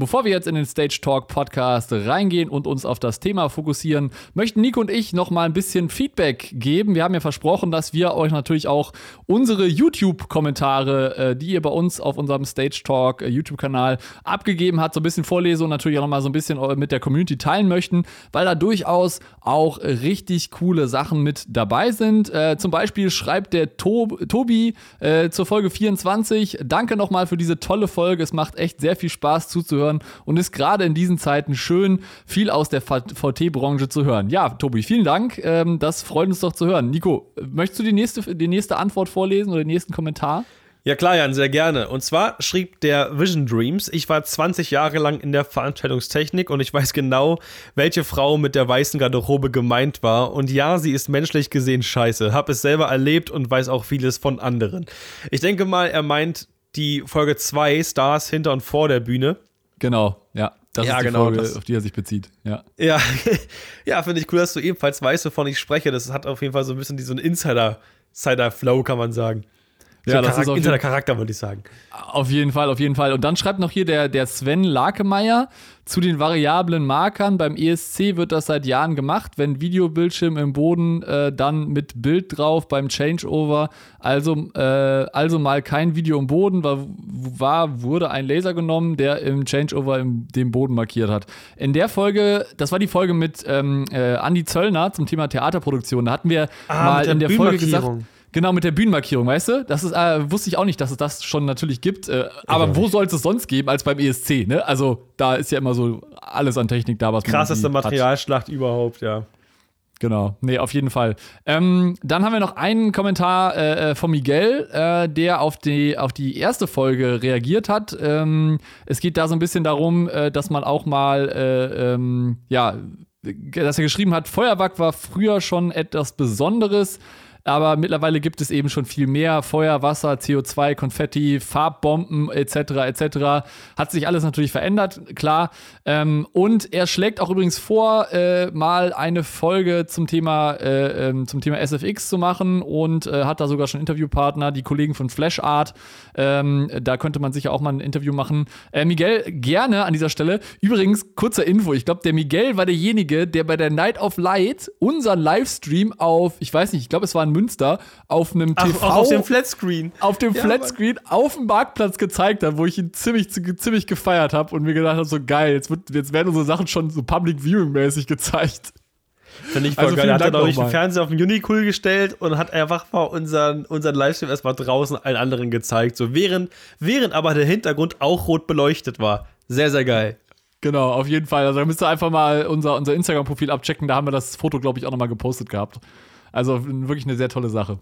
Bevor wir jetzt in den Stage Talk Podcast reingehen und uns auf das Thema fokussieren, möchten Nico und ich noch mal ein bisschen Feedback geben. Wir haben ja versprochen, dass wir euch natürlich auch unsere YouTube-Kommentare, äh, die ihr bei uns auf unserem Stage Talk äh, YouTube-Kanal abgegeben habt, so ein bisschen vorlesen und natürlich auch noch mal so ein bisschen mit der Community teilen möchten, weil da durchaus auch richtig coole Sachen mit dabei sind. Äh, zum Beispiel schreibt der to Tobi zur Folge 24, danke nochmal für diese tolle Folge. Es macht echt sehr viel Spaß zuzuhören und ist gerade in diesen Zeiten schön, viel aus der VT-Branche zu hören. Ja, Tobi, vielen Dank. Ähm, das freut uns doch zu hören. Nico, möchtest du die nächste, die nächste Antwort vorlesen oder den nächsten Kommentar? Ja klar, Jan, sehr gerne. Und zwar schrieb der Vision Dreams, ich war 20 Jahre lang in der Veranstaltungstechnik und ich weiß genau, welche Frau mit der weißen Garderobe gemeint war. Und ja, sie ist menschlich gesehen scheiße. Hab es selber erlebt und weiß auch vieles von anderen. Ich denke mal, er meint die Folge 2, Stars hinter und vor der Bühne. Genau, ja. Das ja, ist die genau, Folge, das, auf die er sich bezieht. Ja, ja, ja finde ich cool, dass du ebenfalls weißt, wovon ich spreche. Das hat auf jeden Fall so ein bisschen diesen Insider-Flow, kann man sagen. Ja, das Charakter, ist auch Charakter, würde ich sagen. Auf jeden Fall, auf jeden Fall. Und dann schreibt noch hier der, der Sven Lakemeyer zu den variablen Markern. Beim ESC wird das seit Jahren gemacht, wenn Videobildschirm im Boden äh, dann mit Bild drauf beim Changeover. Also, äh, also mal kein Video im Boden, war, war, wurde ein Laser genommen, der im Changeover im, den Boden markiert hat. In der Folge, das war die Folge mit ähm, äh, Andi Zöllner zum Thema Theaterproduktion. Da hatten wir ah, mal in der Folge gesagt Genau, mit der Bühnenmarkierung, weißt du? Das ist, äh, wusste ich auch nicht, dass es das schon natürlich gibt. Äh, aber wo soll es es sonst geben als beim ESC, ne? Also, da ist ja immer so alles an Technik da, was Krasseste man Materialschlacht hat. überhaupt, ja. Genau, nee, auf jeden Fall. Ähm, dann haben wir noch einen Kommentar äh, äh von Miguel, äh, der auf die, auf die erste Folge reagiert hat. Ähm, es geht da so ein bisschen darum, äh, dass man auch mal, äh, ähm, ja, dass er geschrieben hat, Feuerwerk war früher schon etwas Besonderes aber mittlerweile gibt es eben schon viel mehr. Feuer, Wasser, CO2, Konfetti, Farbbomben etc. etc. Hat sich alles natürlich verändert, klar. Ähm, und er schlägt auch übrigens vor, äh, mal eine Folge zum Thema, äh, ähm, zum Thema SFX zu machen und äh, hat da sogar schon Interviewpartner, die Kollegen von Flash Art. Ähm, da könnte man sicher auch mal ein Interview machen. Äh, Miguel, gerne an dieser Stelle. Übrigens, kurzer Info. Ich glaube, der Miguel war derjenige, der bei der Night of Light unseren Livestream auf, ich weiß nicht, ich glaube, es war ein Münster auf einem Ach, TV. auf dem Flatscreen. Auf dem ja, Flatscreen Mann. auf dem Marktplatz gezeigt hat, wo ich ihn ziemlich, ziemlich gefeiert habe und mir gedacht habe, so geil, jetzt, wird, jetzt werden unsere Sachen schon so Public Viewing-mäßig gezeigt. Finde ich voll also geil. Er hat dann auch den Fernseher auf den Unicool gestellt und hat einfach mal unseren, unseren Livestream erstmal draußen allen anderen gezeigt. So während, während aber der Hintergrund auch rot beleuchtet war. Sehr, sehr geil. Genau, auf jeden Fall. Also da müsst ihr einfach mal unser, unser Instagram-Profil abchecken. Da haben wir das Foto, glaube ich, auch nochmal gepostet gehabt. Also wirklich eine sehr tolle Sache.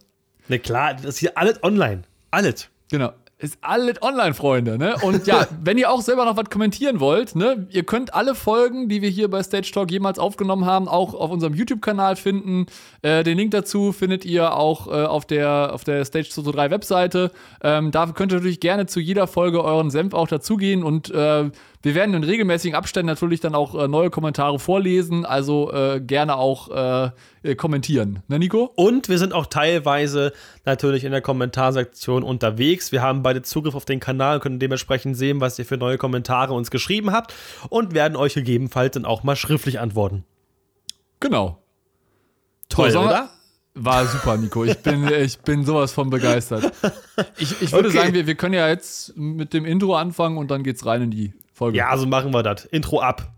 Ne, klar, das ist hier alles online. Alles. Genau. Ist alles online, Freunde, ne? Und ja, wenn ihr auch selber noch was kommentieren wollt, ne, ihr könnt alle Folgen, die wir hier bei Stage Talk jemals aufgenommen haben, auch auf unserem YouTube-Kanal finden. Äh, den Link dazu findet ihr auch äh, auf der, auf der Stage 223 Webseite. Ähm, da könnt ihr natürlich gerne zu jeder Folge euren Senf auch dazugehen und äh, wir werden in regelmäßigen Abständen natürlich dann auch äh, neue Kommentare vorlesen, also äh, gerne auch äh, äh, kommentieren. Ne, Nico? Und wir sind auch teilweise natürlich in der Kommentarsektion unterwegs. Wir haben beide Zugriff auf den Kanal, können dementsprechend sehen, was ihr für neue Kommentare uns geschrieben habt und werden euch gegebenenfalls dann auch mal schriftlich antworten. Genau. Toll, so, oder? War super, Nico. Ich bin, ich bin sowas von begeistert. Ich, ich würde okay. sagen, wir, wir können ja jetzt mit dem Intro anfangen und dann geht's rein in die Folge. Ja, so machen wir das. Intro ab.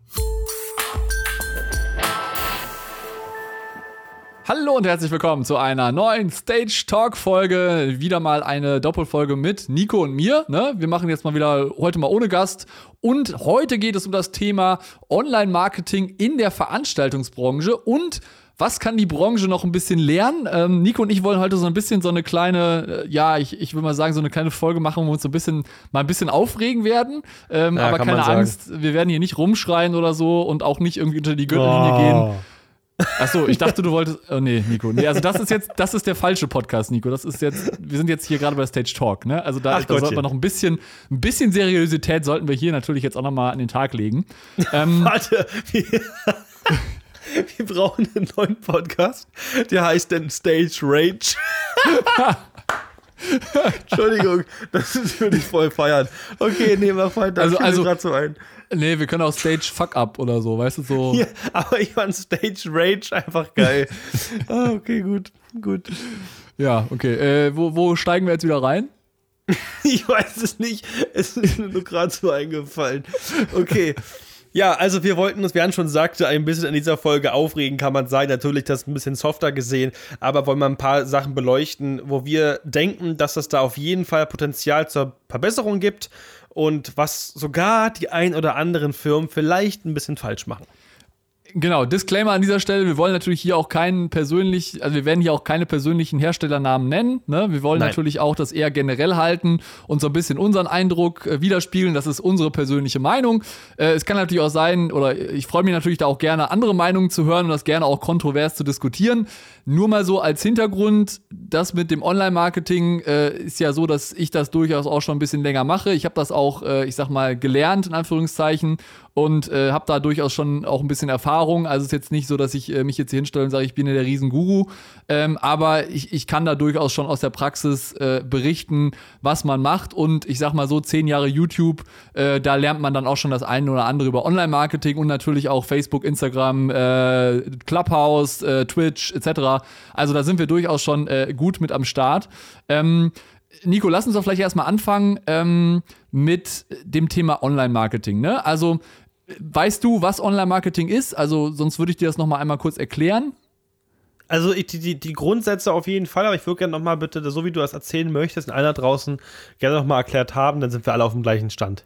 Hallo und herzlich willkommen zu einer neuen Stage Talk Folge. Wieder mal eine Doppelfolge mit Nico und mir. Ne? Wir machen jetzt mal wieder heute mal ohne Gast. Und heute geht es um das Thema Online-Marketing in der Veranstaltungsbranche und was kann die Branche noch ein bisschen lernen? Ähm, Nico und ich wollen heute so ein bisschen so eine kleine, äh, ja, ich, ich will mal sagen, so eine kleine Folge machen, wo wir uns so ein bisschen mal ein bisschen aufregen werden. Ähm, ja, aber keine Angst, wir werden hier nicht rumschreien oder so und auch nicht irgendwie unter die Gürtellinie oh. gehen. Achso, ich dachte, du wolltest. Oh nee, Nico. Nee, also das ist jetzt, das ist der falsche Podcast, Nico. Das ist jetzt, wir sind jetzt hier gerade bei Stage Talk, ne? Also da, da sollten wir noch ein bisschen, ein bisschen Seriosität sollten wir hier natürlich jetzt auch nochmal an den Tag legen. Ähm, Warte, Wir brauchen einen neuen Podcast. Der heißt dann Stage Rage. Entschuldigung, das würde ich voll feiern. Okay, nee, mach weiter. Also, also gerade so ein. Nee, wir können auch Stage Fuck Up oder so, weißt du, so. Ja, aber ich fand Stage Rage einfach geil. ah, okay, gut, gut. Ja, okay. Äh, wo, wo steigen wir jetzt wieder rein? ich weiß es nicht. Es ist mir nur gerade so eingefallen. Okay. Ja, also wir wollten uns, wie Jan schon sagte, ein bisschen in dieser Folge aufregen, kann man sagen. Natürlich das ein bisschen softer gesehen, aber wollen wir ein paar Sachen beleuchten, wo wir denken, dass es da auf jeden Fall Potenzial zur Verbesserung gibt und was sogar die ein oder anderen Firmen vielleicht ein bisschen falsch machen. Genau, Disclaimer an dieser Stelle, wir wollen natürlich hier auch keinen persönlich, also wir werden hier auch keine persönlichen Herstellernamen nennen. Ne? Wir wollen Nein. natürlich auch das eher generell halten und so ein bisschen unseren Eindruck äh, widerspiegeln. Das ist unsere persönliche Meinung. Äh, es kann natürlich auch sein, oder ich freue mich natürlich da auch gerne, andere Meinungen zu hören und das gerne auch kontrovers zu diskutieren. Nur mal so als Hintergrund, das mit dem Online-Marketing äh, ist ja so, dass ich das durchaus auch schon ein bisschen länger mache. Ich habe das auch, äh, ich sag mal, gelernt, in Anführungszeichen, und äh, habe da durchaus schon auch ein bisschen Erfahrung. Also es ist jetzt nicht so, dass ich äh, mich jetzt hier hinstelle und sage, ich bin ja der Riesenguru. Ähm, aber ich, ich kann da durchaus schon aus der Praxis äh, berichten, was man macht. Und ich sag mal so, zehn Jahre YouTube, äh, da lernt man dann auch schon das eine oder andere über Online-Marketing und natürlich auch Facebook, Instagram, äh, Clubhouse, äh, Twitch etc. Also da sind wir durchaus schon gut mit am Start. Ähm, Nico, lass uns doch vielleicht erstmal anfangen ähm, mit dem Thema Online-Marketing. Ne? Also, weißt du, was Online-Marketing ist? Also, sonst würde ich dir das nochmal einmal kurz erklären. Also die, die, die Grundsätze auf jeden Fall, aber ich würde gerne nochmal bitte, so wie du das erzählen möchtest, in einer draußen gerne nochmal erklärt haben, dann sind wir alle auf dem gleichen Stand.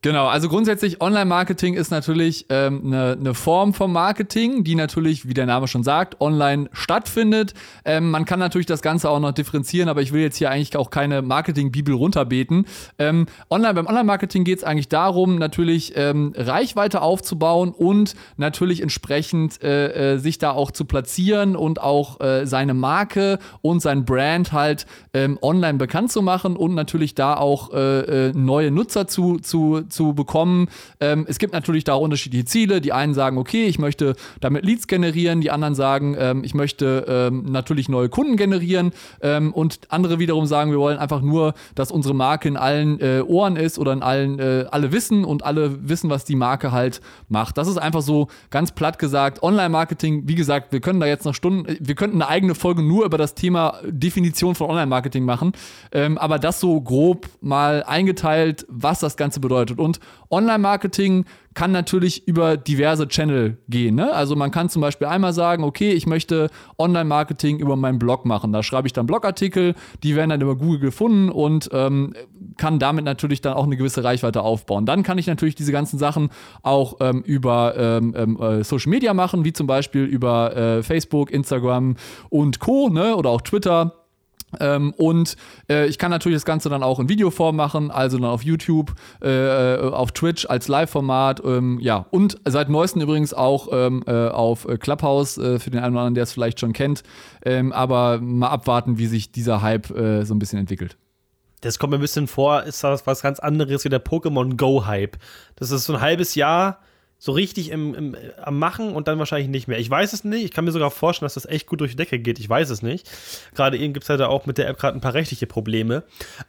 Genau, also grundsätzlich Online-Marketing ist natürlich ähm, eine, eine Form vom Marketing, die natürlich, wie der Name schon sagt, online stattfindet. Ähm, man kann natürlich das Ganze auch noch differenzieren, aber ich will jetzt hier eigentlich auch keine Marketing-Bibel runterbeten. Ähm, online, beim Online-Marketing geht es eigentlich darum, natürlich ähm, Reichweite aufzubauen und natürlich entsprechend äh, äh, sich da auch zu platzieren und auch äh, seine Marke und sein Brand halt ähm, online bekannt zu machen und natürlich da auch äh, äh, neue Nutzer zu, zu zu bekommen. Ähm, es gibt natürlich da unterschiedliche Ziele. Die einen sagen, okay, ich möchte damit Leads generieren, die anderen sagen, ähm, ich möchte ähm, natürlich neue Kunden generieren ähm, und andere wiederum sagen, wir wollen einfach nur, dass unsere Marke in allen äh, Ohren ist oder in allen, äh, alle wissen und alle wissen, was die Marke halt macht. Das ist einfach so ganz platt gesagt. Online-Marketing, wie gesagt, wir können da jetzt noch Stunden, wir könnten eine eigene Folge nur über das Thema Definition von Online-Marketing machen, ähm, aber das so grob mal eingeteilt, was das Ganze bedeutet. Und Online-Marketing kann natürlich über diverse Channel gehen. Ne? Also man kann zum Beispiel einmal sagen, okay, ich möchte Online-Marketing über meinen Blog machen. Da schreibe ich dann Blogartikel, die werden dann über Google gefunden und ähm, kann damit natürlich dann auch eine gewisse Reichweite aufbauen. Dann kann ich natürlich diese ganzen Sachen auch ähm, über ähm, ähm äh, Social Media machen, wie zum Beispiel über äh, Facebook, Instagram und Co. Ne? oder auch Twitter. Ähm, und äh, ich kann natürlich das Ganze dann auch in Videoform machen, also dann auf YouTube, äh, äh auf Twitch als Live-Format, ähm, ja, und seit neuestem übrigens auch ähm, äh, auf äh, Clubhouse, äh, für den einen oder anderen, der es vielleicht schon kennt. Ähm, aber mal abwarten, wie sich dieser Hype so ein bisschen entwickelt. Das kommt mir ein bisschen vor, ist das was ganz anderes wie der Pokémon Go-Hype. Das ist so ein halbes Jahr so richtig im, im, am Machen und dann wahrscheinlich nicht mehr. Ich weiß es nicht. Ich kann mir sogar vorstellen, dass das echt gut durch die Decke geht. Ich weiß es nicht. Gerade eben gibt es halt auch mit der App gerade ein paar rechtliche Probleme.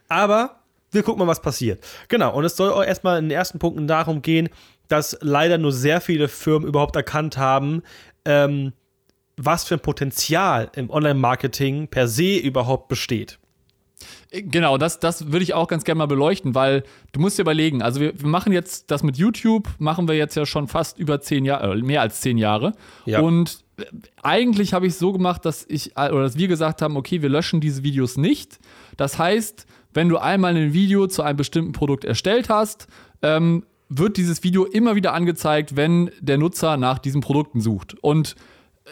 Aber wir gucken mal, was passiert. Genau. Und es soll auch erstmal in den ersten Punkten darum gehen, dass leider nur sehr viele Firmen überhaupt erkannt haben, ähm, was für ein Potenzial im Online-Marketing per se überhaupt besteht. Genau, das, das würde ich auch ganz gerne mal beleuchten, weil du musst dir überlegen, also wir, wir, machen jetzt das mit YouTube, machen wir jetzt ja schon fast über zehn Jahre, äh, mehr als zehn Jahre. Ja. Und äh, eigentlich habe ich es so gemacht, dass ich, äh, oder dass wir gesagt haben, okay, wir löschen diese Videos nicht. Das heißt, wenn du einmal ein Video zu einem bestimmten Produkt erstellt hast, ähm, wird dieses Video immer wieder angezeigt, wenn der Nutzer nach diesen Produkten sucht. Und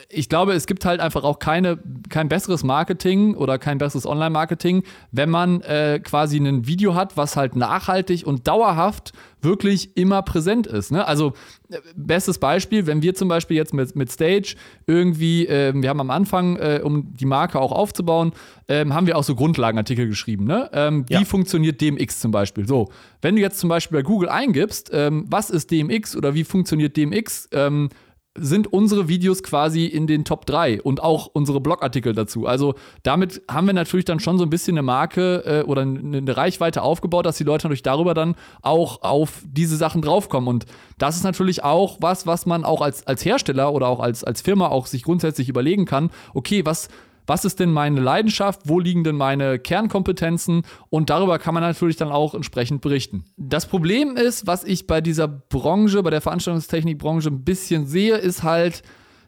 ich glaube, es gibt halt einfach auch keine, kein besseres Marketing oder kein besseres Online-Marketing, wenn man äh, quasi ein Video hat, was halt nachhaltig und dauerhaft wirklich immer präsent ist. Ne? Also, äh, bestes Beispiel, wenn wir zum Beispiel jetzt mit, mit Stage irgendwie, äh, wir haben am Anfang, äh, um die Marke auch aufzubauen, ähm, haben wir auch so Grundlagenartikel geschrieben. Ne? Ähm, wie ja. funktioniert DMX zum Beispiel? So, wenn du jetzt zum Beispiel bei Google eingibst, ähm, was ist DMX oder wie funktioniert DMX, ähm, sind unsere Videos quasi in den Top 3 und auch unsere Blogartikel dazu. Also damit haben wir natürlich dann schon so ein bisschen eine Marke äh, oder eine Reichweite aufgebaut, dass die Leute natürlich darüber dann auch auf diese Sachen draufkommen. Und das ist natürlich auch was, was man auch als, als Hersteller oder auch als, als Firma auch sich grundsätzlich überlegen kann. Okay, was was ist denn meine Leidenschaft, wo liegen denn meine Kernkompetenzen und darüber kann man natürlich dann auch entsprechend berichten. Das Problem ist, was ich bei dieser Branche, bei der Veranstaltungstechnikbranche ein bisschen sehe, ist halt,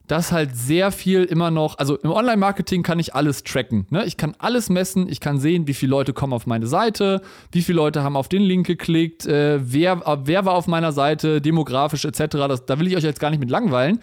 dass halt sehr viel immer noch, also im Online-Marketing kann ich alles tracken. Ne? Ich kann alles messen, ich kann sehen, wie viele Leute kommen auf meine Seite, wie viele Leute haben auf den Link geklickt, äh, wer, wer war auf meiner Seite, demografisch etc. Das, da will ich euch jetzt gar nicht mit langweilen.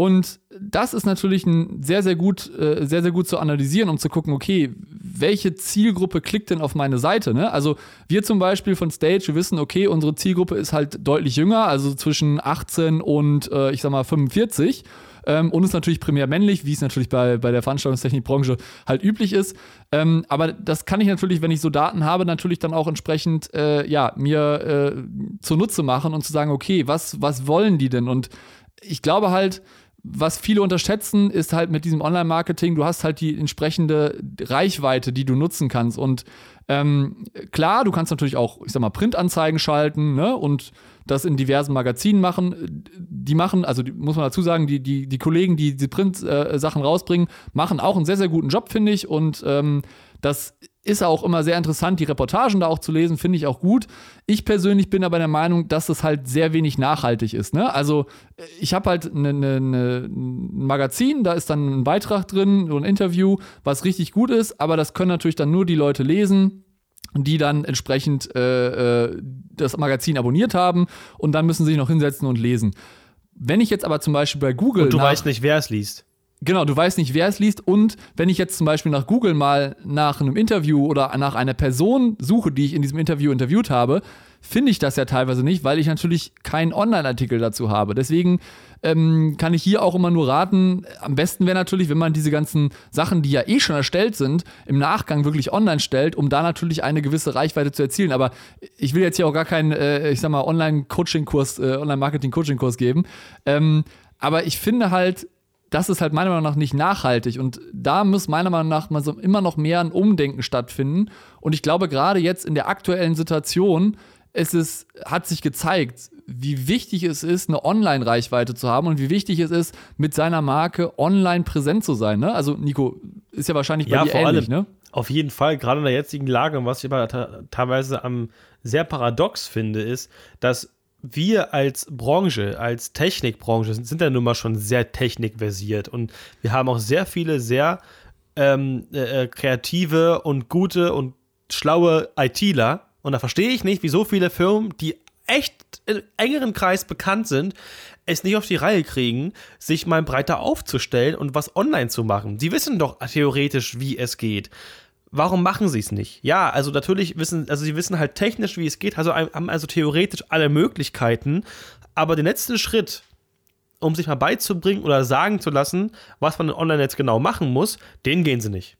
Und das ist natürlich ein sehr, sehr gut, äh, sehr, sehr gut zu analysieren, um zu gucken, okay, welche Zielgruppe klickt denn auf meine Seite? Ne? Also wir zum Beispiel von Stage, wir wissen, okay, unsere Zielgruppe ist halt deutlich jünger, also zwischen 18 und äh, ich sag mal 45. Ähm, und ist natürlich primär männlich, wie es natürlich bei, bei der Veranstaltungstechnikbranche halt üblich ist. Ähm, aber das kann ich natürlich, wenn ich so Daten habe, natürlich dann auch entsprechend äh, ja, mir äh, zunutze machen und zu sagen, okay, was, was wollen die denn? Und ich glaube halt, was viele unterschätzen, ist halt mit diesem Online-Marketing, du hast halt die entsprechende Reichweite, die du nutzen kannst. Und ähm, klar, du kannst natürlich auch, ich sag mal, Printanzeigen schalten ne? und das in diversen Magazinen machen. Die machen, also die, muss man dazu sagen, die, die, die Kollegen, die die Print-Sachen äh, rausbringen, machen auch einen sehr, sehr guten Job, finde ich. Und ähm, das ist auch immer sehr interessant, die Reportagen da auch zu lesen, finde ich auch gut. Ich persönlich bin aber der Meinung, dass das halt sehr wenig nachhaltig ist. Ne? Also äh, ich habe halt ne, ne, ne, ein Magazin, da ist dann ein Beitrag drin, so ein Interview, was richtig gut ist, aber das können natürlich dann nur die Leute lesen, die dann entsprechend äh, äh, das Magazin abonniert haben und dann müssen sie sich noch hinsetzen und lesen. Wenn ich jetzt aber zum Beispiel bei Google. Und du weißt nicht, wer es liest. Genau, du weißt nicht, wer es liest. Und wenn ich jetzt zum Beispiel nach Google mal nach einem Interview oder nach einer Person suche, die ich in diesem Interview interviewt habe, finde ich das ja teilweise nicht, weil ich natürlich keinen Online-Artikel dazu habe. Deswegen ähm, kann ich hier auch immer nur raten, am besten wäre natürlich, wenn man diese ganzen Sachen, die ja eh schon erstellt sind, im Nachgang wirklich online stellt, um da natürlich eine gewisse Reichweite zu erzielen. Aber ich will jetzt hier auch gar keinen, äh, ich sag mal, Online-Coaching-Kurs, äh, Online-Marketing-Coaching-Kurs geben. Ähm, aber ich finde halt, das ist halt meiner Meinung nach nicht nachhaltig. Und da muss meiner Meinung nach mal so immer noch mehr ein Umdenken stattfinden. Und ich glaube, gerade jetzt in der aktuellen Situation, es ist, hat sich gezeigt, wie wichtig es ist, eine Online-Reichweite zu haben und wie wichtig es ist, mit seiner Marke online präsent zu sein. Ne? Also, Nico, ist ja wahrscheinlich bei ja, dir vor ähnlich, allem, ne? Auf jeden Fall, gerade in der jetzigen Lage, und was ich aber teilweise am sehr paradox finde, ist, dass wir als Branche, als Technikbranche sind, sind ja nun mal schon sehr technikversiert und wir haben auch sehr viele sehr ähm, äh, kreative und gute und schlaue ITler. Und da verstehe ich nicht, wie so viele Firmen, die echt im engeren Kreis bekannt sind, es nicht auf die Reihe kriegen, sich mal breiter aufzustellen und was online zu machen. Sie wissen doch theoretisch, wie es geht warum machen sie es nicht? Ja, also natürlich wissen, also sie wissen halt technisch, wie es geht, also haben also theoretisch alle Möglichkeiten, aber den letzten Schritt, um sich mal beizubringen oder sagen zu lassen, was man online jetzt genau machen muss, den gehen sie nicht.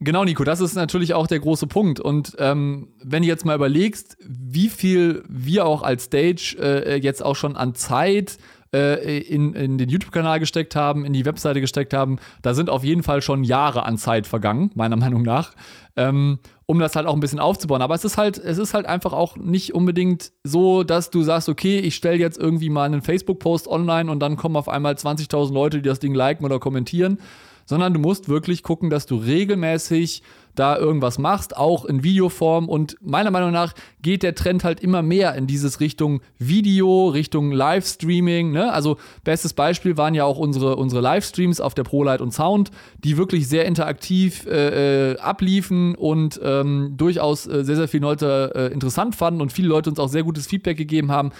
Genau, Nico, das ist natürlich auch der große Punkt. Und ähm, wenn du jetzt mal überlegst, wie viel wir auch als Stage äh, jetzt auch schon an Zeit äh, in, in den YouTube-Kanal gesteckt haben, in die Webseite gesteckt haben, da sind auf jeden Fall schon Jahre an Zeit vergangen, meiner Meinung nach, ähm, um das halt auch ein bisschen aufzubauen. Aber es ist halt, es ist halt einfach auch nicht unbedingt so, dass du sagst, okay, ich stelle jetzt irgendwie mal einen Facebook-Post online und dann kommen auf einmal 20.000 Leute, die das Ding liken oder kommentieren, sondern du musst wirklich gucken, dass du regelmäßig da irgendwas machst, auch in Videoform. Und meiner Meinung nach geht der Trend halt immer mehr in dieses Richtung Video, Richtung Livestreaming. Ne? Also bestes Beispiel waren ja auch unsere, unsere Livestreams auf der ProLight und Sound, die wirklich sehr interaktiv äh, äh, abliefen und ähm, durchaus äh, sehr, sehr viele Leute äh, interessant fanden und viele Leute uns auch sehr gutes Feedback gegeben haben.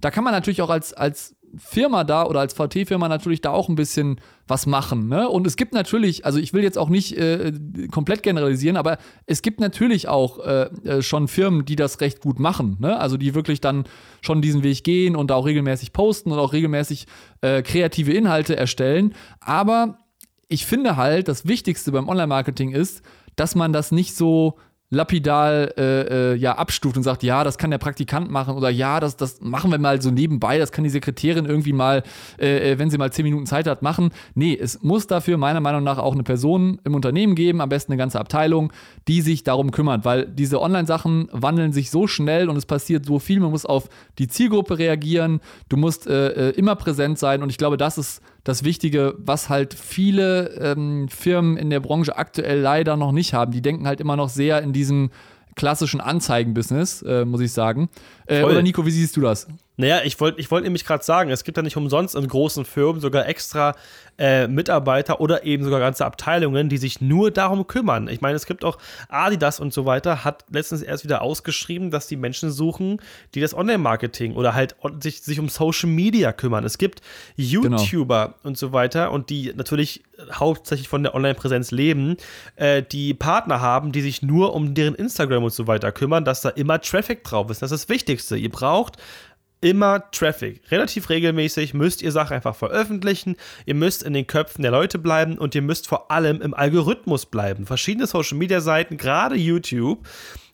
Da kann man natürlich auch als, als Firma da oder als VT-Firma natürlich da auch ein bisschen was machen. Ne? Und es gibt natürlich, also ich will jetzt auch nicht äh, komplett generalisieren, aber es gibt natürlich auch äh, äh, schon Firmen, die das recht gut machen. Ne? Also die wirklich dann schon diesen Weg gehen und da auch regelmäßig posten und auch regelmäßig äh, kreative Inhalte erstellen. Aber ich finde halt, das Wichtigste beim Online-Marketing ist, dass man das nicht so lapidal äh, äh, ja, abstuft und sagt, ja, das kann der Praktikant machen oder ja, das, das machen wir mal so nebenbei, das kann die Sekretärin irgendwie mal, äh, äh, wenn sie mal zehn Minuten Zeit hat, machen. Nee, es muss dafür meiner Meinung nach auch eine Person im Unternehmen geben, am besten eine ganze Abteilung, die sich darum kümmert, weil diese Online-Sachen wandeln sich so schnell und es passiert so viel, man muss auf die Zielgruppe reagieren, du musst äh, äh immer präsent sein und ich glaube, das ist das Wichtige, was halt viele ähm, Firmen in der Branche aktuell leider noch nicht haben. Die denken halt immer noch sehr in diesem klassischen Anzeigenbusiness, äh, muss ich sagen. Äh, oder Nico, wie siehst du das? Naja, ich wollte ich wollt nämlich gerade sagen, es gibt ja nicht umsonst in großen Firmen sogar extra äh, Mitarbeiter oder eben sogar ganze Abteilungen, die sich nur darum kümmern. Ich meine, es gibt auch Adidas und so weiter, hat letztens erst wieder ausgeschrieben, dass die Menschen suchen, die das Online-Marketing oder halt sich, sich um Social Media kümmern. Es gibt YouTuber genau. und so weiter und die natürlich hauptsächlich von der Online-Präsenz leben, äh, die Partner haben, die sich nur um deren Instagram und so weiter kümmern, dass da immer Traffic drauf ist. Das ist das Wichtigste. Ihr braucht immer Traffic. Relativ regelmäßig müsst ihr Sachen einfach veröffentlichen. Ihr müsst in den Köpfen der Leute bleiben und ihr müsst vor allem im Algorithmus bleiben. Verschiedene Social Media Seiten, gerade YouTube,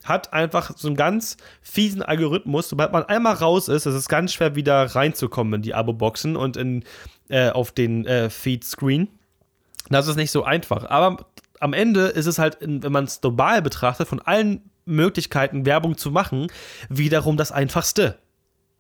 hat einfach so einen ganz fiesen Algorithmus. Sobald man einmal raus ist, ist es ganz schwer wieder reinzukommen in die Abo-Boxen und in, äh, auf den äh, Feed-Screen. Das ist nicht so einfach. Aber am Ende ist es halt, wenn man es global betrachtet, von allen Möglichkeiten, Werbung zu machen, wiederum das einfachste.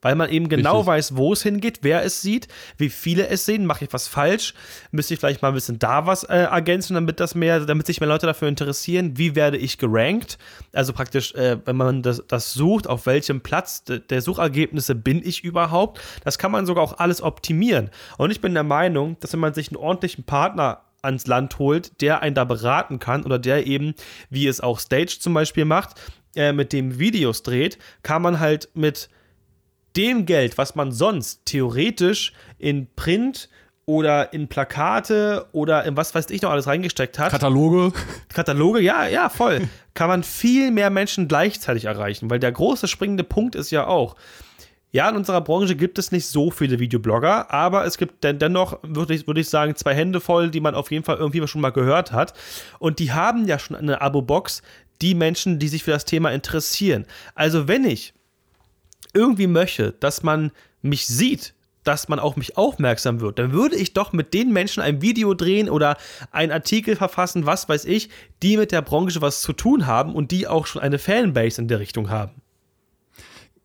Weil man eben genau Richtig. weiß, wo es hingeht, wer es sieht, wie viele es sehen, mache ich was falsch, müsste ich vielleicht mal ein bisschen da was äh, ergänzen, damit das mehr, damit sich mehr Leute dafür interessieren, wie werde ich gerankt? Also praktisch, äh, wenn man das, das, sucht, auf welchem Platz der Suchergebnisse bin ich überhaupt, das kann man sogar auch alles optimieren. Und ich bin der Meinung, dass wenn man sich einen ordentlichen Partner ans Land holt, der einen da beraten kann oder der eben, wie es auch Stage zum Beispiel macht, äh, mit dem Videos dreht, kann man halt mit dem Geld, was man sonst theoretisch in Print oder in Plakate oder in was weiß ich noch alles reingesteckt hat. Kataloge. Kataloge, ja, ja, voll. kann man viel mehr Menschen gleichzeitig erreichen, weil der große springende Punkt ist ja auch, ja, in unserer Branche gibt es nicht so viele Videoblogger, aber es gibt den, dennoch, würde ich, würd ich sagen, zwei Hände voll, die man auf jeden Fall irgendwie schon mal gehört hat. Und die haben ja schon eine Abo-Box, die Menschen, die sich für das Thema interessieren. Also, wenn ich irgendwie möchte, dass man mich sieht, dass man auf mich aufmerksam wird, dann würde ich doch mit den Menschen ein Video drehen oder einen Artikel verfassen, was weiß ich, die mit der Branche was zu tun haben und die auch schon eine Fanbase in der Richtung haben.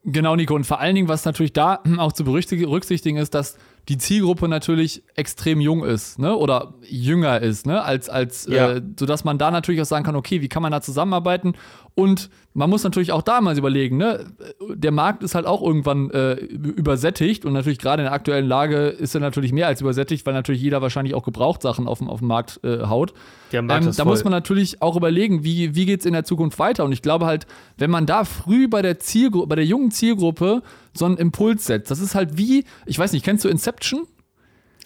Genau, Nico. Und vor allen Dingen, was natürlich da auch zu berücksichtigen ist, dass die Zielgruppe natürlich extrem jung ist, ne? Oder jünger ist, ne? Als, als ja. äh, sodass man da natürlich auch sagen kann, okay, wie kann man da zusammenarbeiten? Und man muss natürlich auch da mal überlegen, ne? Der Markt ist halt auch irgendwann äh, übersättigt und natürlich gerade in der aktuellen Lage ist er natürlich mehr als übersättigt, weil natürlich jeder wahrscheinlich auch Gebrauchtsachen auf dem, auf dem Markt äh, haut. Ähm, da voll. muss man natürlich auch überlegen, wie, wie geht es in der Zukunft weiter? Und ich glaube halt, wenn man da früh bei der Zielgruppe, bei der jungen Zielgruppe so einen Impuls setzt. Das ist halt wie, ich weiß nicht, kennst du Inception?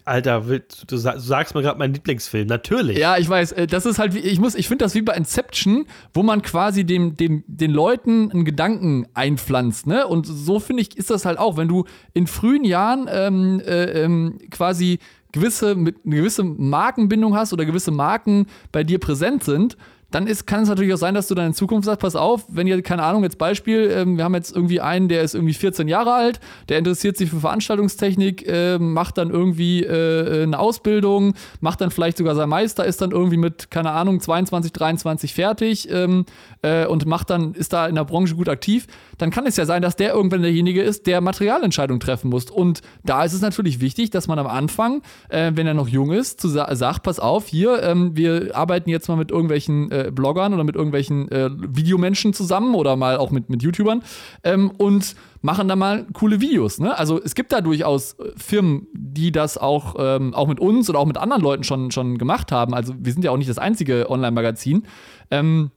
Alter, du sagst mir gerade meinen Lieblingsfilm, natürlich. Ja, ich weiß, äh, das ist halt ich muss, ich finde das wie bei Inception, wo man quasi dem, dem, den Leuten einen Gedanken einpflanzt, ne? Und so finde ich, ist das halt auch, wenn du in frühen Jahren ähm, äh, ähm, quasi gewisse, mit, eine gewisse Markenbindung hast oder gewisse Marken bei dir präsent sind, dann ist, kann es natürlich auch sein, dass du dann in Zukunft sagst, pass auf, wenn ihr, keine Ahnung, jetzt Beispiel, ähm, wir haben jetzt irgendwie einen, der ist irgendwie 14 Jahre alt, der interessiert sich für Veranstaltungstechnik, äh, macht dann irgendwie äh, eine Ausbildung, macht dann vielleicht sogar sein Meister, ist dann irgendwie mit, keine Ahnung, 22, 23 fertig ähm, äh, und macht dann, ist da in der Branche gut aktiv, dann kann es ja sein, dass der irgendwann derjenige ist, der Materialentscheidungen treffen muss. Und da ist es natürlich wichtig, dass man am Anfang, äh, wenn er noch jung ist, zu sa sagt, pass auf, hier, ähm, wir arbeiten jetzt mal mit irgendwelchen äh, Bloggern oder mit irgendwelchen äh, Videomenschen zusammen oder mal auch mit, mit YouTubern ähm, und machen da mal coole Videos. Ne? Also es gibt da durchaus äh, Firmen, die das auch, ähm, auch mit uns oder auch mit anderen Leuten schon, schon gemacht haben. Also wir sind ja auch nicht das einzige Online-Magazin. Ähm,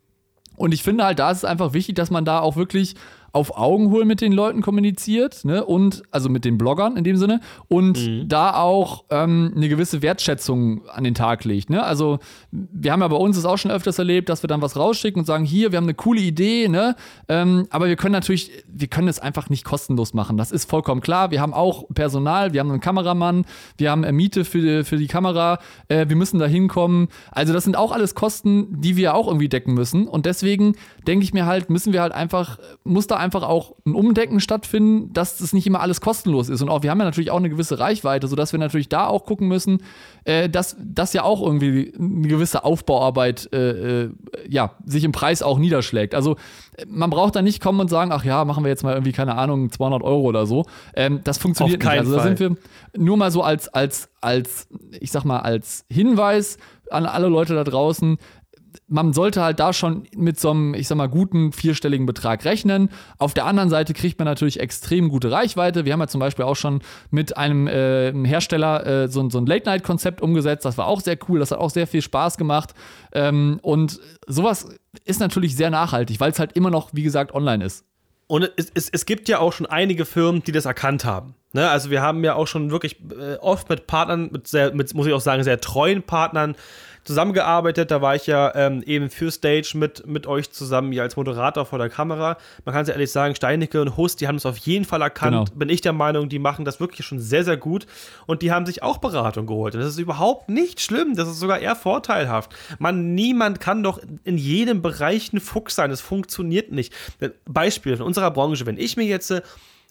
und ich finde halt, da ist es einfach wichtig, dass man da auch wirklich auf Augenhöhe mit den Leuten kommuniziert, ne? Und also mit den Bloggern in dem Sinne und mhm. da auch ähm, eine gewisse Wertschätzung an den Tag legt. Ne? Also wir haben ja bei uns es auch schon öfters erlebt, dass wir dann was rausschicken und sagen, hier, wir haben eine coole Idee, ne? Ähm, aber wir können natürlich, wir können es einfach nicht kostenlos machen. Das ist vollkommen klar. Wir haben auch Personal, wir haben einen Kameramann, wir haben Miete für, für die Kamera, äh, wir müssen da hinkommen. Also das sind auch alles Kosten, die wir auch irgendwie decken müssen. Und deswegen denke ich mir halt, müssen wir halt einfach, muss da einfach auch ein Umdecken stattfinden, dass das nicht immer alles kostenlos ist. Und auch, wir haben ja natürlich auch eine gewisse Reichweite, sodass wir natürlich da auch gucken müssen, äh, dass das ja auch irgendwie eine gewisse Aufbauarbeit äh, äh, ja, sich im Preis auch niederschlägt. Also man braucht da nicht kommen und sagen, ach ja, machen wir jetzt mal irgendwie, keine Ahnung, 200 Euro oder so. Ähm, das funktioniert nicht. Also da sind wir nur mal so als, als, als, ich sag mal, als Hinweis an alle Leute da draußen, man sollte halt da schon mit so einem, ich sag mal, guten vierstelligen Betrag rechnen. Auf der anderen Seite kriegt man natürlich extrem gute Reichweite. Wir haben ja zum Beispiel auch schon mit einem äh, Hersteller äh, so, so, ein Late-Night-Konzept umgesetzt. Das war auch sehr cool. Das hat auch sehr viel Spaß gemacht. Ähm, und sowas ist natürlich sehr nachhaltig, weil es halt immer noch, wie gesagt, online ist. Und es, es, es gibt ja auch schon einige Firmen, die das erkannt haben. Ne? Also wir haben ja auch schon wirklich äh, oft mit Partnern, mit, sehr, mit, muss ich auch sagen, sehr treuen Partnern zusammengearbeitet. Da war ich ja ähm, eben für Stage mit, mit euch zusammen hier als Moderator vor der Kamera. Man kann es ja ehrlich sagen, Steinecke und Hust, die haben es auf jeden Fall erkannt. Genau. Bin ich der Meinung, die machen das wirklich schon sehr, sehr gut. Und die haben sich auch Beratung geholt. Und das ist überhaupt nicht schlimm. Das ist sogar eher vorteilhaft. Man, niemand kann doch in jedem Bereich ein Fuchs sein. Das funktioniert nicht. Beispiel in unserer Branche, wenn ich mir jetzt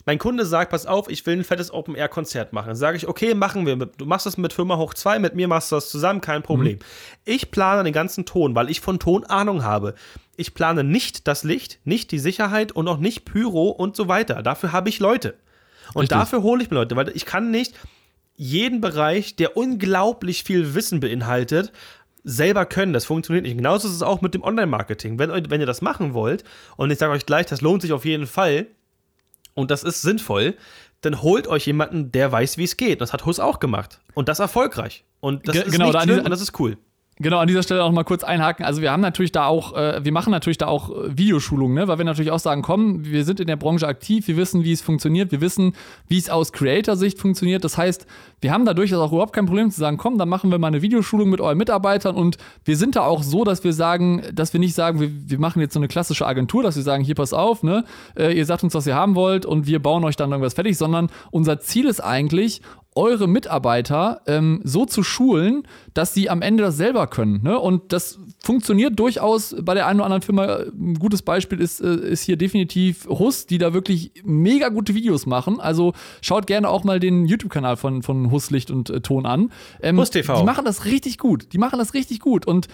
mein Kunde sagt, pass auf, ich will ein fettes Open-Air-Konzert machen. Dann sage ich, okay, machen wir. Du machst das mit Firma Hoch 2, mit mir machst du das zusammen, kein Problem. Mhm. Ich plane den ganzen Ton, weil ich von Ton Ahnung habe. Ich plane nicht das Licht, nicht die Sicherheit und auch nicht Pyro und so weiter. Dafür habe ich Leute. Und Richtig. dafür hole ich mir Leute, weil ich kann nicht jeden Bereich, der unglaublich viel Wissen beinhaltet, selber können. Das funktioniert nicht. Genauso ist es auch mit dem Online-Marketing. Wenn, wenn ihr das machen wollt, und ich sage euch gleich, das lohnt sich auf jeden Fall, und das ist sinnvoll, dann holt euch jemanden, der weiß, wie es geht. Das hat Hus auch gemacht. Und das erfolgreich. Und das Ge ist genau, nicht schlimm und das ist cool. Genau, an dieser Stelle auch mal kurz einhaken. Also wir haben natürlich da auch, äh, wir machen natürlich da auch äh, Videoschulungen, ne? weil wir natürlich auch sagen, komm, wir sind in der Branche aktiv, wir wissen, wie es funktioniert, wir wissen, wie es aus Creator-Sicht funktioniert. Das heißt, wir haben da durchaus auch überhaupt kein Problem zu sagen, komm, dann machen wir mal eine Videoschulung mit euren Mitarbeitern und wir sind da auch so, dass wir sagen, dass wir nicht sagen, wir, wir machen jetzt so eine klassische Agentur, dass wir sagen, hier pass auf, ne, äh, ihr sagt uns, was ihr haben wollt und wir bauen euch dann irgendwas fertig, sondern unser Ziel ist eigentlich, eure Mitarbeiter ähm, so zu schulen, dass sie am Ende das selber können. Ne? Und das funktioniert durchaus bei der einen oder anderen Firma. Ein gutes Beispiel ist, äh, ist hier definitiv Hus, die da wirklich mega gute Videos machen. Also schaut gerne auch mal den YouTube-Kanal von, von Hus Licht und äh, Ton an. Ähm, Hus TV. Die machen das richtig gut. Die machen das richtig gut. Und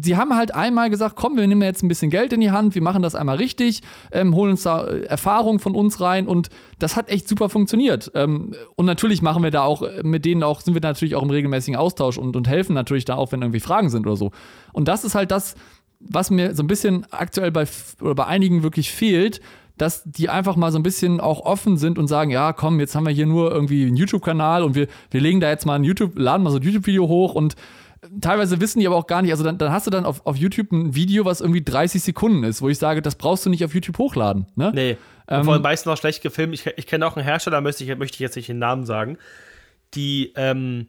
sie haben halt einmal gesagt, komm, wir nehmen jetzt ein bisschen Geld in die Hand, wir machen das einmal richtig, ähm, holen uns da äh, Erfahrung von uns rein und das hat echt super funktioniert. Ähm, und natürlich machen wir da auch äh, mit denen auch, sind wir natürlich auch im regelmäßigen Austausch und, und helfen natürlich da auch, wenn irgendwie Fragen sind oder so. Und das ist halt das, was mir so ein bisschen aktuell bei, oder bei einigen wirklich fehlt, dass die einfach mal so ein bisschen auch offen sind und sagen, ja, komm, jetzt haben wir hier nur irgendwie einen YouTube-Kanal und wir, wir legen da jetzt mal ein YouTube, laden mal so ein YouTube-Video hoch und teilweise wissen die aber auch gar nicht, also dann, dann hast du dann auf, auf YouTube ein Video, was irgendwie 30 Sekunden ist, wo ich sage, das brauchst du nicht auf YouTube hochladen. Ne? Nee. Ähm, vor allem meistens noch schlecht gefilmt. Ich, ich kenne auch einen Hersteller, möchte ich, möchte ich jetzt nicht den Namen sagen, die, ähm,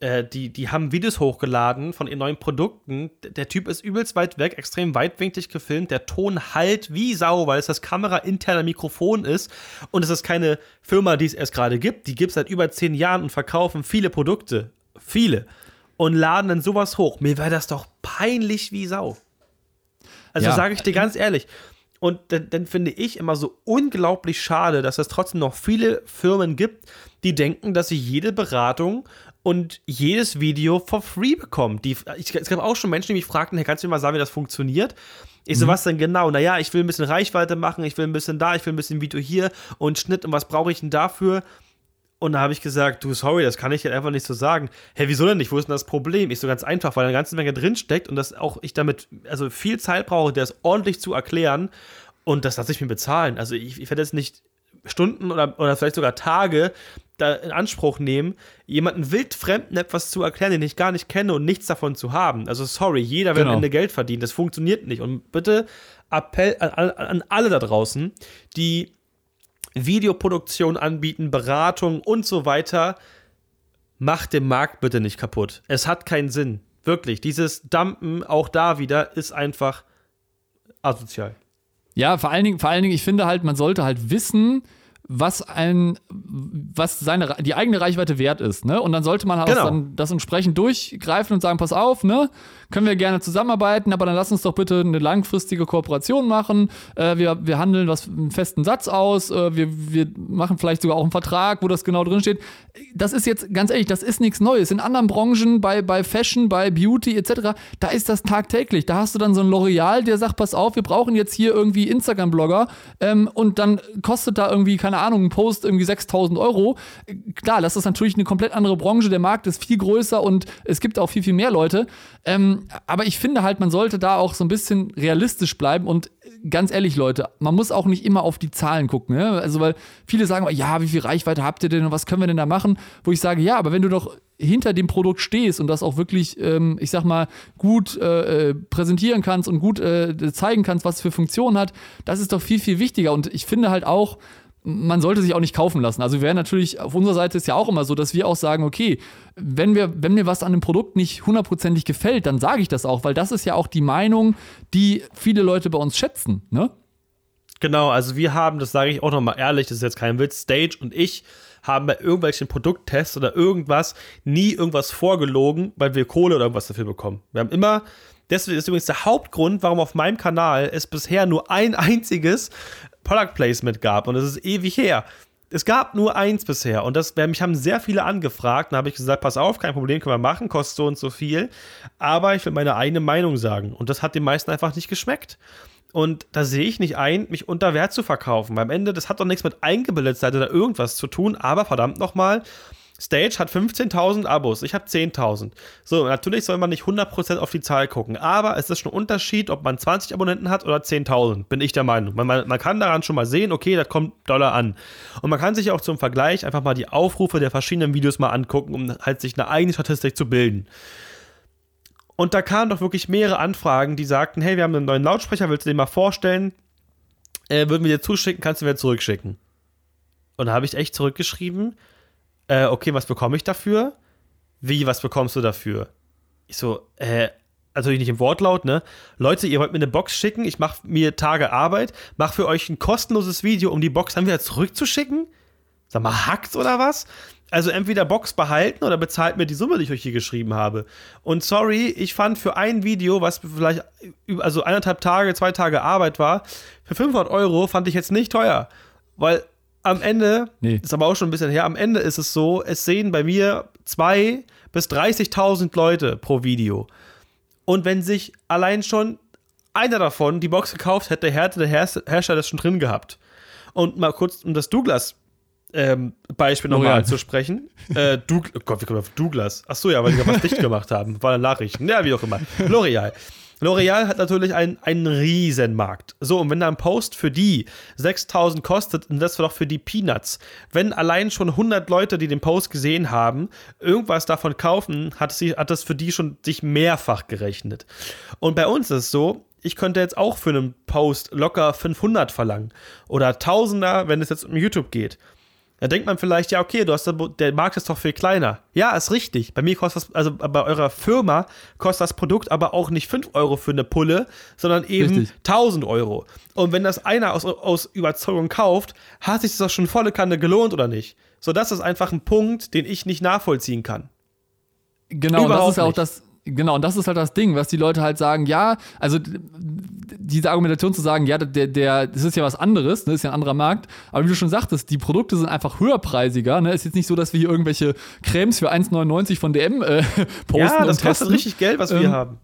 äh, die, die haben Videos hochgeladen von ihren neuen Produkten. Der Typ ist übelst weit weg, extrem weitwinklig gefilmt. Der Ton halt wie Sau, weil es das Kamera-interne Mikrofon ist. Und es ist keine Firma, die es erst gerade gibt. Die gibt es seit über zehn Jahren und verkaufen viele Produkte. Viele und laden dann sowas hoch. Mir wäre das doch peinlich wie Sau. Also ja. sage ich dir ganz ehrlich. Und dann, dann, finde ich immer so unglaublich schade, dass es trotzdem noch viele Firmen gibt, die denken, dass sie jede Beratung und jedes Video for free bekommen. Die, ich, es gab auch schon Menschen, die mich fragten, hey, kannst du mir mal sagen, wie das funktioniert? Ich so, mhm. was denn genau? Naja, ich will ein bisschen Reichweite machen, ich will ein bisschen da, ich will ein bisschen Video hier und Schnitt und was brauche ich denn dafür? Und da habe ich gesagt, du, sorry, das kann ich halt einfach nicht so sagen. Hä, wieso denn nicht? Wo ist denn das Problem? Ich so ganz einfach, weil eine ganze Menge drinsteckt und dass auch ich damit, also viel Zeit brauche, das ordentlich zu erklären. Und das lasse ich mir bezahlen. Also ich, ich werde jetzt nicht Stunden oder, oder vielleicht sogar Tage da in Anspruch nehmen, jemanden wildfremden etwas zu erklären, den ich gar nicht kenne und nichts davon zu haben. Also sorry, jeder will genau. am Ende Geld verdienen. Das funktioniert nicht. Und bitte Appell an, an alle da draußen, die Videoproduktion anbieten, Beratung und so weiter. Macht den Markt bitte nicht kaputt. Es hat keinen Sinn. Wirklich. Dieses Dumpen auch da wieder ist einfach asozial. Ja, vor allen Dingen, vor allen Dingen, ich finde halt, man sollte halt wissen, was ein, was seine, die eigene Reichweite wert ist, ne? Und dann sollte man halt genau. dann das entsprechend durchgreifen und sagen, pass auf, ne? Können wir gerne zusammenarbeiten, aber dann lass uns doch bitte eine langfristige Kooperation machen. Äh, wir, wir handeln was einen festen Satz aus, äh, wir, wir machen vielleicht sogar auch einen Vertrag, wo das genau drin steht. Das ist jetzt, ganz ehrlich, das ist nichts Neues. In anderen Branchen, bei, bei Fashion, bei Beauty etc., da ist das tagtäglich. Da hast du dann so ein L'Oreal, der sagt, pass auf, wir brauchen jetzt hier irgendwie Instagram-Blogger ähm, und dann kostet da irgendwie, keine Ahnung, ein Post irgendwie 6000 Euro. Klar, das ist natürlich eine komplett andere Branche, der Markt ist viel größer und es gibt auch viel, viel mehr Leute. Ähm, aber ich finde halt, man sollte da auch so ein bisschen realistisch bleiben und ganz ehrlich, Leute, man muss auch nicht immer auf die Zahlen gucken. Ne? Also, weil viele sagen, ja, wie viel Reichweite habt ihr denn und was können wir denn da machen? Wo ich sage, ja, aber wenn du doch hinter dem Produkt stehst und das auch wirklich, ähm, ich sag mal, gut äh, äh präsentieren kannst und gut äh, zeigen kannst, was es für Funktionen hat, das ist doch viel, viel wichtiger. Und ich finde halt auch, man sollte sich auch nicht kaufen lassen. Also wir werden natürlich, auf unserer Seite ist ja auch immer so, dass wir auch sagen, okay, wenn, wir, wenn mir was an dem Produkt nicht hundertprozentig gefällt, dann sage ich das auch, weil das ist ja auch die Meinung, die viele Leute bei uns schätzen, ne? Genau, also wir haben, das sage ich auch nochmal ehrlich, das ist jetzt kein Witz, Stage und ich haben bei irgendwelchen Produkttests oder irgendwas nie irgendwas vorgelogen, weil wir Kohle oder irgendwas dafür bekommen. Wir haben immer Deswegen ist übrigens der Hauptgrund, warum auf meinem Kanal es bisher nur ein einziges Product Placement gab. Und das ist ewig her. Es gab nur eins bisher und das, mich haben sehr viele angefragt. Da habe ich gesagt, pass auf, kein Problem, können wir machen, kostet so und so viel. Aber ich will meine eigene Meinung sagen. Und das hat den meisten einfach nicht geschmeckt. Und da sehe ich nicht ein, mich unter Wert zu verkaufen. Weil am Ende, das hat doch nichts mit Eingebildetseite oder irgendwas zu tun. Aber verdammt nochmal, Stage hat 15.000 Abos, ich habe 10.000. So, natürlich soll man nicht 100% auf die Zahl gucken, aber es ist schon ein Unterschied, ob man 20 Abonnenten hat oder 10.000, bin ich der Meinung. Man, man, man, kann daran schon mal sehen, okay, das kommt Dollar an. Und man kann sich auch zum Vergleich einfach mal die Aufrufe der verschiedenen Videos mal angucken, um halt sich eine eigene Statistik zu bilden. Und da kamen doch wirklich mehrere Anfragen, die sagten, hey, wir haben einen neuen Lautsprecher, willst du den mal vorstellen? Äh, würden wir dir zuschicken, kannst du mir zurückschicken. Und da habe ich echt zurückgeschrieben, äh, okay, was bekomme ich dafür? Wie, was bekommst du dafür? Ich so, äh, also nicht im Wortlaut, ne? Leute, ihr wollt mir eine Box schicken, ich mache mir Tage Arbeit, mache für euch ein kostenloses Video, um die Box dann wieder zurückzuschicken? Sag mal, hackt oder was? Also entweder Box behalten oder bezahlt mir die Summe, die ich euch hier geschrieben habe. Und sorry, ich fand für ein Video, was vielleicht also eineinhalb Tage, zwei Tage Arbeit war, für 500 Euro fand ich jetzt nicht teuer. Weil am Ende, nee. ist aber auch schon ein bisschen her, am Ende ist es so, es sehen bei mir zwei bis 30.000 Leute pro Video. Und wenn sich allein schon einer davon die Box gekauft hätte, hätte der Hersteller das schon drin gehabt. Und mal kurz, um das Douglas ähm, Beispiel nochmal anzusprechen. Äh, Doug oh Gott, wie kommen wir auf Douglas? Ach so, ja, weil die was dicht gemacht haben. War eine Nachricht. Ja, wie auch immer. L'Oreal. L'Oreal hat natürlich einen, einen riesen Markt. So, und wenn da ein Post für die 6000 kostet, dann das war doch für die Peanuts. Wenn allein schon 100 Leute, die den Post gesehen haben, irgendwas davon kaufen, hat, sie, hat das für die schon sich mehrfach gerechnet. Und bei uns ist es so, ich könnte jetzt auch für einen Post locker 500 verlangen. Oder Tausender, wenn es jetzt um YouTube geht. Da denkt man vielleicht, ja, okay, du hast, der Markt ist doch viel kleiner. Ja, ist richtig. Bei mir kostet das, also bei eurer Firma kostet das Produkt aber auch nicht 5 Euro für eine Pulle, sondern eben richtig. 1000 Euro. Und wenn das einer aus, aus Überzeugung kauft, hat sich das doch schon volle Kanne gelohnt oder nicht? So, das ist einfach ein Punkt, den ich nicht nachvollziehen kann. Genau, Überhaupt das ist ja auch das, Genau, und das ist halt das Ding, was die Leute halt sagen, ja, also diese Argumentation zu sagen, ja, der, der, das ist ja was anderes, ne, ist ja ein anderer Markt, aber wie du schon sagtest, die Produkte sind einfach höherpreisiger, ne, ist jetzt nicht so, dass wir hier irgendwelche Cremes für 1,99 von DM äh, posten Ja, das kostet richtig Geld, was wir ähm, haben.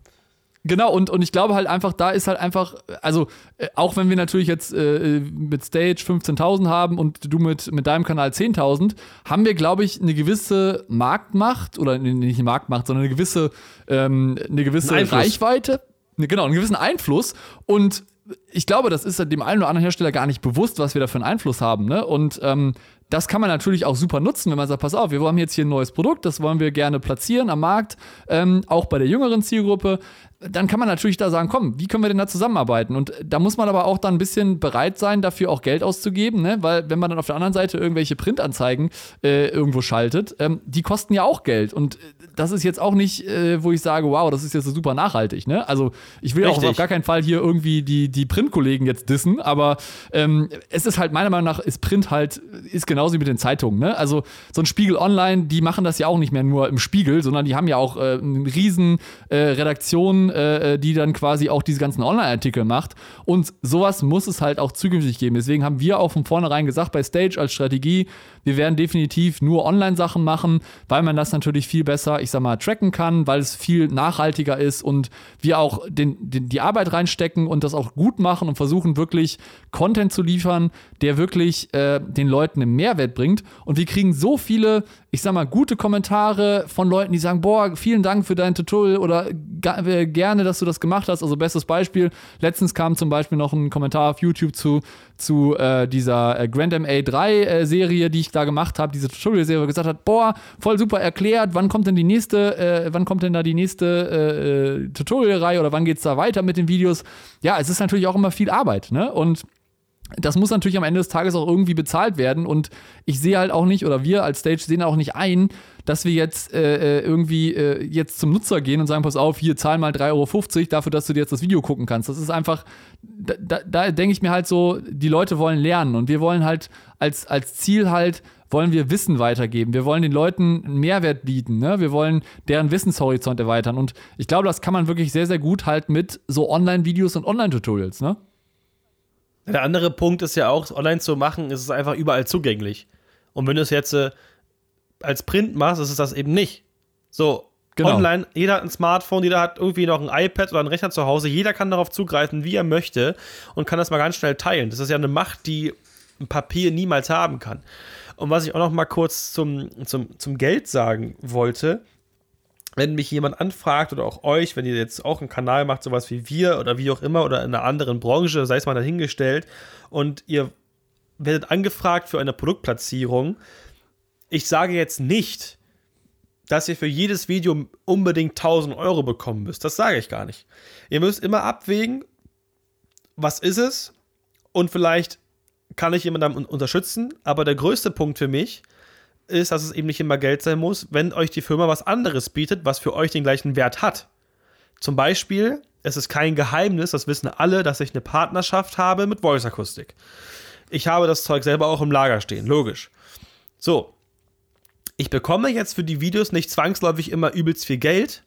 Genau, und, und ich glaube halt einfach, da ist halt einfach, also äh, auch wenn wir natürlich jetzt äh, mit Stage 15.000 haben und du mit, mit deinem Kanal 10.000, haben wir, glaube ich, eine gewisse Marktmacht oder nicht eine Marktmacht, sondern eine gewisse, ähm, eine gewisse ein Reichweite. Ne, genau, einen gewissen Einfluss. Und ich glaube, das ist dem einen oder anderen Hersteller gar nicht bewusst, was wir da für einen Einfluss haben. Ne? Und ähm, das kann man natürlich auch super nutzen, wenn man sagt, pass auf, wir haben jetzt hier ein neues Produkt, das wollen wir gerne platzieren am Markt, ähm, auch bei der jüngeren Zielgruppe dann kann man natürlich da sagen, komm, wie können wir denn da zusammenarbeiten? Und da muss man aber auch dann ein bisschen bereit sein, dafür auch Geld auszugeben, ne? weil wenn man dann auf der anderen Seite irgendwelche Printanzeigen äh, irgendwo schaltet, ähm, die kosten ja auch Geld. Und das ist jetzt auch nicht, äh, wo ich sage, wow, das ist jetzt so super nachhaltig. Ne? Also ich will Richtig. auch auf gar keinen Fall hier irgendwie die, die Printkollegen jetzt dissen, aber ähm, es ist halt meiner Meinung nach, ist Print halt, ist genauso wie mit den Zeitungen. Ne? Also so ein Spiegel Online, die machen das ja auch nicht mehr nur im Spiegel, sondern die haben ja auch äh, eine riesen äh, Redaktion äh, äh, die dann quasi auch diese ganzen Online-Artikel macht. Und sowas muss es halt auch zukünftig geben. Deswegen haben wir auch von vornherein gesagt, bei Stage als Strategie, wir werden definitiv nur Online-Sachen machen, weil man das natürlich viel besser, ich sag mal, tracken kann, weil es viel nachhaltiger ist und wir auch den, den, die Arbeit reinstecken und das auch gut machen und versuchen wirklich Content zu liefern, der wirklich äh, den Leuten einen Mehrwert bringt. Und wir kriegen so viele, ich sag mal, gute Kommentare von Leuten, die sagen, boah, vielen Dank für dein Tutorial oder äh, gerne, dass du das gemacht hast. Also bestes Beispiel, letztens kam zum Beispiel noch ein Kommentar auf YouTube zu, zu äh, dieser äh, Grand MA 3 äh, die ich da gemacht habe, diese Tutorial-Serie, gesagt hat, boah, voll super erklärt, wann kommt denn die nächste, äh, wann kommt denn da die nächste äh, Tutorial-Reihe oder wann geht es da weiter mit den Videos? Ja, es ist natürlich auch immer viel Arbeit, ne? Und das muss natürlich am Ende des Tages auch irgendwie bezahlt werden. Und ich sehe halt auch nicht, oder wir als Stage sehen auch nicht ein, dass wir jetzt äh, äh irgendwie äh, jetzt zum Nutzer gehen und sagen, pass auf, hier zahl mal 3,50 Euro dafür, dass du dir jetzt das Video gucken kannst. Das ist einfach, da, da, da denke ich mir halt so, die Leute wollen lernen und wir wollen halt als, als Ziel halt, wollen wir Wissen weitergeben. Wir wollen den Leuten einen Mehrwert bieten. Ne? Wir wollen deren Wissenshorizont erweitern. Und ich glaube, das kann man wirklich sehr, sehr gut halt mit so Online-Videos und Online-Tutorials. Ne? Der andere Punkt ist ja auch, online zu machen, ist es einfach überall zugänglich. Und wenn du es jetzt äh, als Print machst, ist es das eben nicht. So, genau. online, jeder hat ein Smartphone, jeder hat irgendwie noch ein iPad oder einen Rechner zu Hause, jeder kann darauf zugreifen, wie er möchte und kann das mal ganz schnell teilen. Das ist ja eine Macht, die ein Papier niemals haben kann. Und was ich auch noch mal kurz zum, zum, zum Geld sagen wollte, wenn mich jemand anfragt oder auch euch, wenn ihr jetzt auch einen Kanal macht, sowas wie wir oder wie auch immer oder in einer anderen Branche, sei es mal dahingestellt und ihr werdet angefragt für eine Produktplatzierung, ich sage jetzt nicht, dass ihr für jedes Video unbedingt 1000 Euro bekommen müsst. Das sage ich gar nicht. Ihr müsst immer abwägen, was ist es und vielleicht kann ich jemanden unterstützen, aber der größte Punkt für mich ist, ist, dass es eben nicht immer Geld sein muss, wenn euch die Firma was anderes bietet, was für euch den gleichen Wert hat. Zum Beispiel, es ist kein Geheimnis, das wissen alle, dass ich eine Partnerschaft habe mit Voice Akustik. Ich habe das Zeug selber auch im Lager stehen, logisch. So, ich bekomme jetzt für die Videos nicht zwangsläufig immer übelst viel Geld,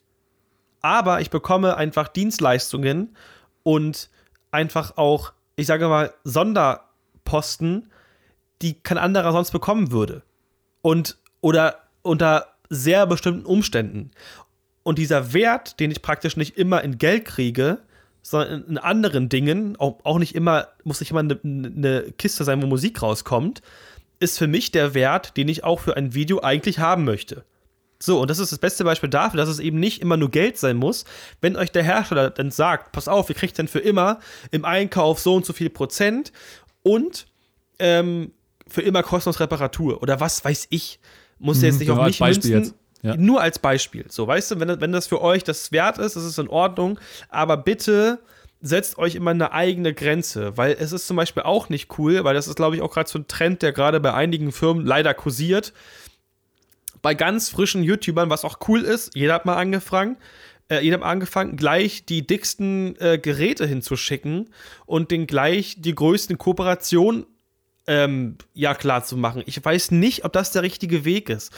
aber ich bekomme einfach Dienstleistungen und einfach auch, ich sage mal, Sonderposten, die kein anderer sonst bekommen würde und oder unter sehr bestimmten Umständen. Und dieser Wert, den ich praktisch nicht immer in Geld kriege, sondern in, anderen Dingen, auch, auch nicht immer, muss nicht immer eine, eine Kiste sein, wo Musik rauskommt, ist für mich der Wert, den ich auch für ein Video eigentlich haben möchte. So, und das ist das beste Beispiel dafür, dass es eben nicht immer nur Geld sein muss. Wenn euch der Hersteller dann sagt, pass auf, ihr kriegt dann für immer im Einkauf so und so viel Prozent und ähm, für immer kostenlos Reparatur oder was weiß ich. Muss mhm, jetzt nicht auf mich Beispiel münzen. Ja. Nur als Beispiel. So, weißt du, wenn, wenn das für euch das wert ist, das ist in Ordnung. Aber bitte setzt euch immer eine eigene Grenze, weil es ist zum Beispiel auch nicht cool, weil das ist, glaube ich, auch gerade so ein Trend, der gerade bei einigen Firmen leider kursiert. Bei ganz frischen YouTubern, was auch cool ist, jeder hat mal angefangen, äh, jeder hat angefangen, gleich die dicksten äh, Geräte hinzuschicken und den gleich die größten Kooperationen ähm, ja klar zu machen. Ich weiß nicht, ob das der richtige Weg ist.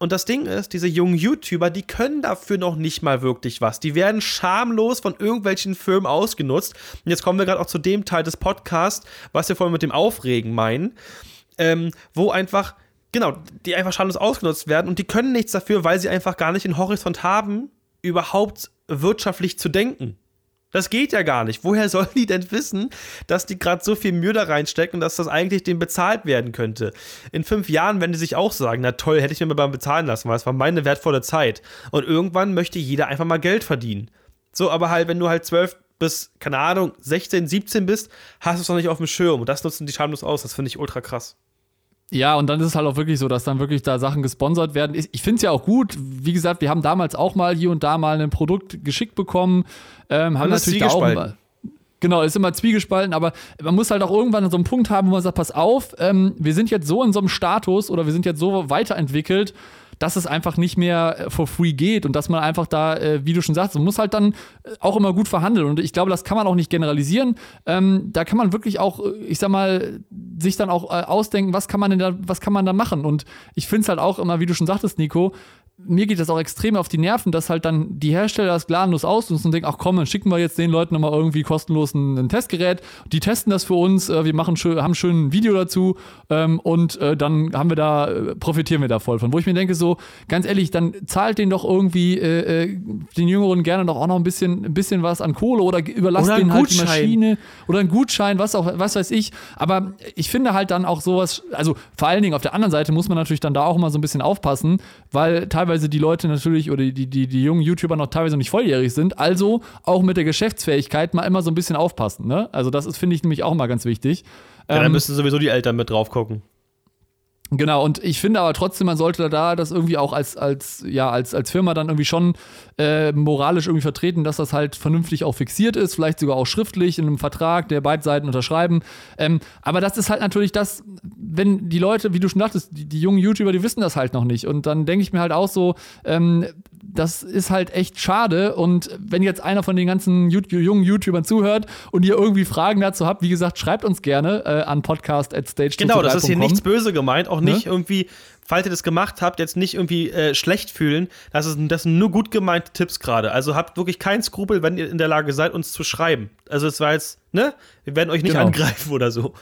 Und das Ding ist, diese jungen YouTuber, die können dafür noch nicht mal wirklich was. Die werden schamlos von irgendwelchen Firmen ausgenutzt. Und jetzt kommen wir gerade auch zu dem Teil des Podcasts, was wir vorhin mit dem Aufregen meinen, ähm, wo einfach, genau, die einfach schamlos ausgenutzt werden und die können nichts dafür, weil sie einfach gar nicht den Horizont haben, überhaupt wirtschaftlich zu denken. Das geht ja gar nicht. Woher sollen die denn wissen, dass die gerade so viel Mühe da reinstecken, dass das eigentlich dem bezahlt werden könnte? In fünf Jahren werden die sich auch sagen, na toll, hätte ich mir mal beim bezahlen lassen, weil es war meine wertvolle Zeit. Und irgendwann möchte jeder einfach mal Geld verdienen. So, aber halt, wenn du halt zwölf bis, keine Ahnung, 16, 17 bist, hast du es noch nicht auf dem Schirm. Und das nutzen die schamlos aus. Das finde ich ultra krass. Ja, und dann ist es halt auch wirklich so, dass dann wirklich da Sachen gesponsert werden. Ich finde es ja auch gut. Wie gesagt, wir haben damals auch mal hier und da mal ein Produkt geschickt bekommen. Ähm, haben natürlich da auch mal. Genau, ist immer zwiegespalten, aber man muss halt auch irgendwann so einen Punkt haben, wo man sagt, pass auf, ähm, wir sind jetzt so in so einem Status oder wir sind jetzt so weiterentwickelt, dass es einfach nicht mehr äh, for free geht und dass man einfach da, äh, wie du schon sagst, man muss halt dann äh, auch immer gut verhandeln. Und ich glaube, das kann man auch nicht generalisieren. Ähm, da kann man wirklich auch, ich sag mal, sich dann auch ausdenken, was kann man denn da, was kann man da machen? Und ich finde es halt auch immer, wie du schon sagtest, Nico, mir geht das auch extrem auf die Nerven, dass halt dann die Hersteller das gnadenlos ausnutzen und denken, ach komm, dann schicken wir jetzt den Leuten nochmal irgendwie kostenlos ein, ein, Testgerät. Die testen das für uns, wir machen schön, haben schön ein Video dazu ähm, und äh, dann haben wir da, profitieren wir da voll von. Wo ich mir denke, so, ganz ehrlich, dann zahlt den doch irgendwie äh, äh den Jüngeren gerne doch auch noch ein bisschen, ein bisschen was an Kohle oder überlasst denen halt die Maschine oder ein Gutschein, was auch, was weiß ich. Aber ich finde halt dann auch sowas, also vor allen Dingen auf der anderen Seite muss man natürlich dann da auch immer so ein bisschen aufpassen, weil teilweise die Leute natürlich oder die, die, die jungen YouTuber noch teilweise nicht volljährig sind. Also auch mit der Geschäftsfähigkeit mal immer so ein bisschen aufpassen. Ne? Also das ist, finde ich, nämlich auch mal ganz wichtig. Ja, dann ähm, müssen sowieso die Eltern mit drauf gucken. Genau, und ich finde aber trotzdem, man sollte da das irgendwie auch als, als, ja, als, als Firma dann irgendwie schon äh, moralisch irgendwie vertreten, dass das halt vernünftig auch fixiert ist, vielleicht sogar auch schriftlich in einem Vertrag, der beide Seiten unterschreiben. Ähm, aber das ist halt natürlich das, wenn die Leute, wie du schon dachtest, die, die jungen YouTuber, die wissen das halt noch nicht. Und dann denke ich mir halt auch so, ähm, das ist halt echt schade. Und wenn jetzt einer von den ganzen YouTube, jungen YouTubern zuhört und ihr irgendwie Fragen dazu habt, wie gesagt, schreibt uns gerne äh, an podcast at stage Genau, das ist hier nichts böse gemeint, auch nicht ne? irgendwie, falls ihr das gemacht habt, jetzt nicht irgendwie äh, schlecht fühlen. Das, ist, das sind nur gut gemeinte Tipps gerade. Also habt wirklich keinen Skrupel, wenn ihr in der Lage seid, uns zu schreiben. Also es war jetzt, ne? Wir werden euch nicht genau. angreifen oder so.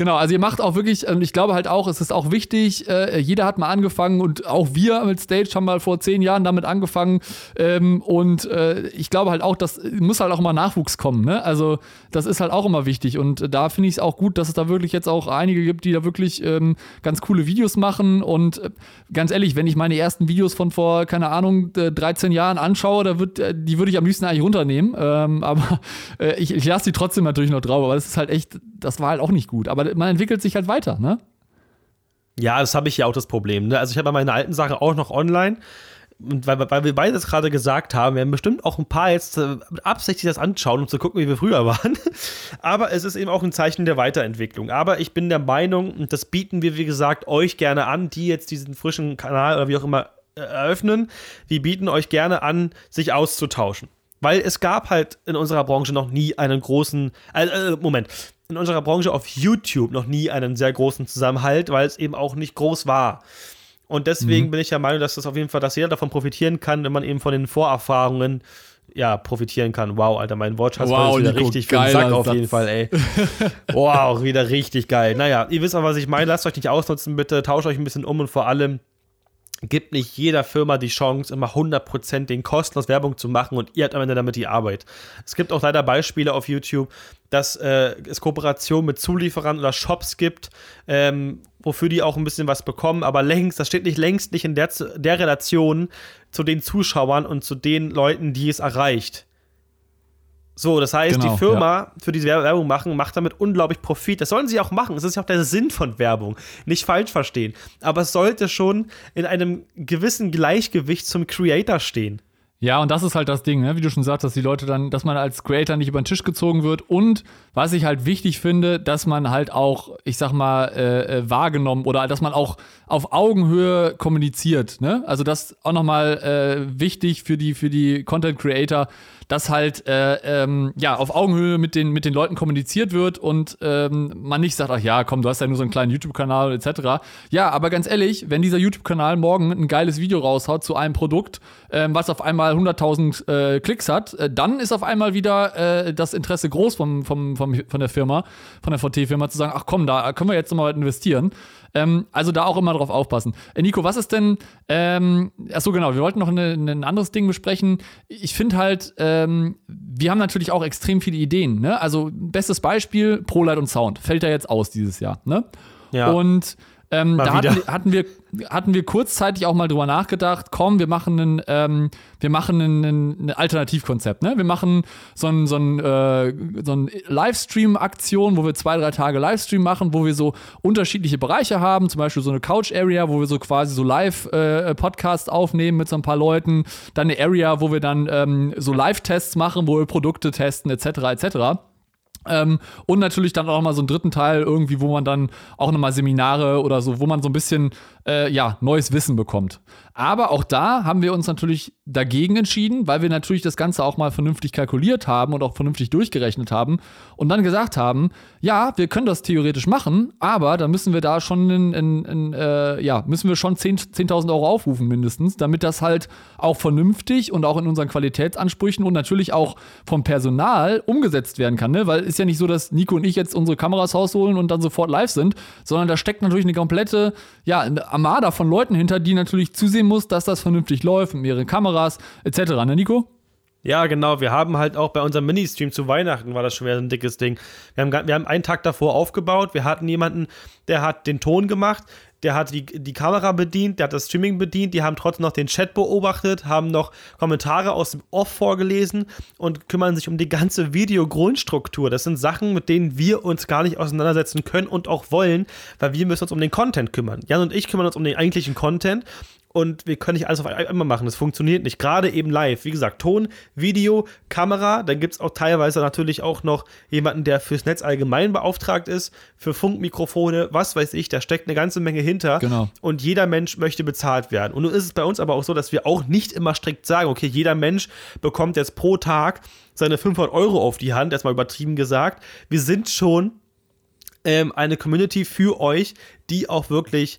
Genau, also ihr macht auch wirklich, ähm, ich glaube halt auch, es ist auch wichtig, äh, jeder hat mal angefangen und auch wir mit Stage haben mal vor zehn Jahren damit angefangen ähm, und äh, ich glaube halt auch, das muss halt auch immer Nachwuchs kommen, ne? Also das ist halt auch immer wichtig und da finde ich es auch gut, dass es da wirklich jetzt auch einige gibt, die da wirklich ähm, ganz coole Videos machen und äh, ganz ehrlich, wenn ich meine ersten Videos von vor, keine Ahnung, 13 Jahren anschaue, da wird, die würde ich am liebsten eigentlich runternehmen, aber ich, ich lasse die trotzdem natürlich noch drauf, aber das ist halt echt, das war halt auch nicht gut, aber man entwickelt sich halt weiter, ne? Ja, das habe ich ja auch das Problem. Ne? Also ich habe meine alten Sachen auch noch online. Und weil, weil wir beide das gerade gesagt haben, werden bestimmt auch ein paar jetzt äh, absichtlich das anschauen, um zu gucken, wie wir früher waren. Aber es ist eben auch ein Zeichen der Weiterentwicklung. Aber ich bin der Meinung, und das bieten wir, wie gesagt, euch gerne an, die jetzt diesen frischen Kanal oder wie auch immer äh, eröffnen. Wir bieten euch gerne an, sich auszutauschen. Weil es gab halt in unserer Branche noch nie einen großen. Äh, äh Moment in unserer Branche auf YouTube noch nie einen sehr großen Zusammenhalt, weil es eben auch nicht groß war. Und deswegen mhm. bin ich der Meinung, dass das auf jeden Fall, dass jeder davon profitieren kann, wenn man eben von den Vorerfahrungen ja, profitieren kann. Wow, Alter, mein Wortschatz wow, wieder Nico, richtig für den Sack auf jeden Fall, ey. wow, wieder richtig geil. Naja, ihr wisst aber, was ich meine. Lasst euch nicht ausnutzen, bitte. Tauscht euch ein bisschen um und vor allem gibt nicht jeder Firma die Chance, immer 100% den kostenlos Werbung zu machen und ihr habt am Ende damit die Arbeit. Es gibt auch leider Beispiele auf YouTube, dass äh, es Kooperationen mit Zulieferern oder Shops gibt, ähm, wofür die auch ein bisschen was bekommen, aber längst, das steht nicht längst nicht in der, der Relation zu den Zuschauern und zu den Leuten, die es erreicht. So, das heißt, genau, die Firma, ja. für die sie Werbung machen, macht damit unglaublich Profit. Das sollen sie auch machen. Das ist ja auch der Sinn von Werbung. Nicht falsch verstehen. Aber es sollte schon in einem gewissen Gleichgewicht zum Creator stehen. Ja, und das ist halt das Ding, ne? wie du schon sagst, dass die Leute dann, dass man als Creator nicht über den Tisch gezogen wird und was ich halt wichtig finde, dass man halt auch, ich sag mal, äh, äh wahrgenommen oder dass man auch auf Augenhöhe kommuniziert. Ne? Also das auch nochmal äh, wichtig für die, für die Content Creator, dass halt äh, ähm, ja auf Augenhöhe mit den, mit den Leuten kommuniziert wird und ähm, man nicht sagt, ach ja, komm, du hast ja nur so einen kleinen YouTube-Kanal etc. Ja, aber ganz ehrlich, wenn dieser YouTube-Kanal morgen ein geiles Video raushaut zu einem Produkt, ähm, was auf einmal 100.000 äh, Klicks hat, äh, dann ist auf einmal wieder äh, das Interesse groß vom, vom, vom, von der Firma, von der VT-Firma zu sagen, ach komm, da können wir jetzt nochmal investieren. Ähm, also da auch immer drauf aufpassen. Äh, Nico, was ist denn, ähm, achso genau, wir wollten noch eine, ein anderes Ding besprechen. Ich finde halt, ähm, wir haben natürlich auch extrem viele Ideen. Ne? Also bestes Beispiel, ProLight und Sound. Fällt da jetzt aus dieses Jahr. Ne? Ja. Und Ähm, da hatten wir, hatten wir, hatten, wir, kurzzeitig auch mal drüber nachgedacht, komm, wir machen einen, ähm, wir machen ein Alternativkonzept. Ne? Wir machen so ein, so ein, äh, so ein Livestream-Aktion, wo wir zwei, drei Tage Livestream machen, wo wir so unterschiedliche Bereiche haben, zum Beispiel so eine Couch-Area, wo wir so quasi so Live-Podcasts äh, aufnehmen mit so ein paar Leuten. Dann eine Area, wo wir dann ähm, so Live-Tests machen, wo wir Produkte testen, etc. etc. Ähm, und natürlich dann auch mal so einen dritten Teil irgendwie, wo man dann auch nochmal Seminare oder so, wo man so ein bisschen äh, ja, neues Wissen bekommt. Aber auch da haben wir uns natürlich dagegen entschieden, weil wir natürlich das Ganze auch mal vernünftig kalkuliert haben und auch vernünftig durchgerechnet haben und dann gesagt haben, ja, wir können das theoretisch machen, aber dann müssen wir da schon in, in, in äh, ja, müssen wir schon 10.000 10 Euro aufrufen mindestens, damit das halt auch vernünftig und auch in unseren Qualitätsansprüchen und natürlich auch vom Personal umgesetzt werden kann, ne? weil ist ja nicht so, dass Nico und ich jetzt unsere Kameras rausholen und dann sofort live sind, sondern da steckt natürlich eine komplette, ja, Armada von Leuten hinter, die natürlich zusehen muss, dass das vernünftig läuft mit mehreren Kameras etc. Ne, Nico? Ja, genau. Wir haben halt auch bei unserem Ministream zu Weihnachten war das schon wieder ein dickes Ding. Wir haben, wir haben einen Tag davor aufgebaut. Wir hatten jemanden, der hat den Ton gemacht der hat die, die Kamera bedient, der hat das Streaming bedient, die haben trotzdem noch den Chat beobachtet, haben noch Kommentare aus dem Off vorgelesen und kümmern sich um die ganze Videogrundstruktur. Das sind Sachen, mit denen wir uns gar nicht auseinandersetzen können und auch wollen, weil wir müssen uns um den Content kümmern. Jan und ich kümmern uns um den eigentlichen Content und wir können nicht alles auf einmal machen. Das funktioniert nicht. Gerade eben live. Wie gesagt, Ton, Video, Kamera. Dann gibt es auch teilweise natürlich auch noch jemanden, der fürs Netz allgemein beauftragt ist, für Funkmikrofone, was weiß ich. Da steckt eine ganze Menge hinter. Genau. Und jeder Mensch möchte bezahlt werden. Und nun ist es bei uns aber auch so, dass wir auch nicht immer strikt sagen, okay, jeder Mensch bekommt jetzt pro Tag seine 500 Euro auf die Hand, erstmal übertrieben gesagt. Wir sind schon ähm, eine Community für euch, die auch wirklich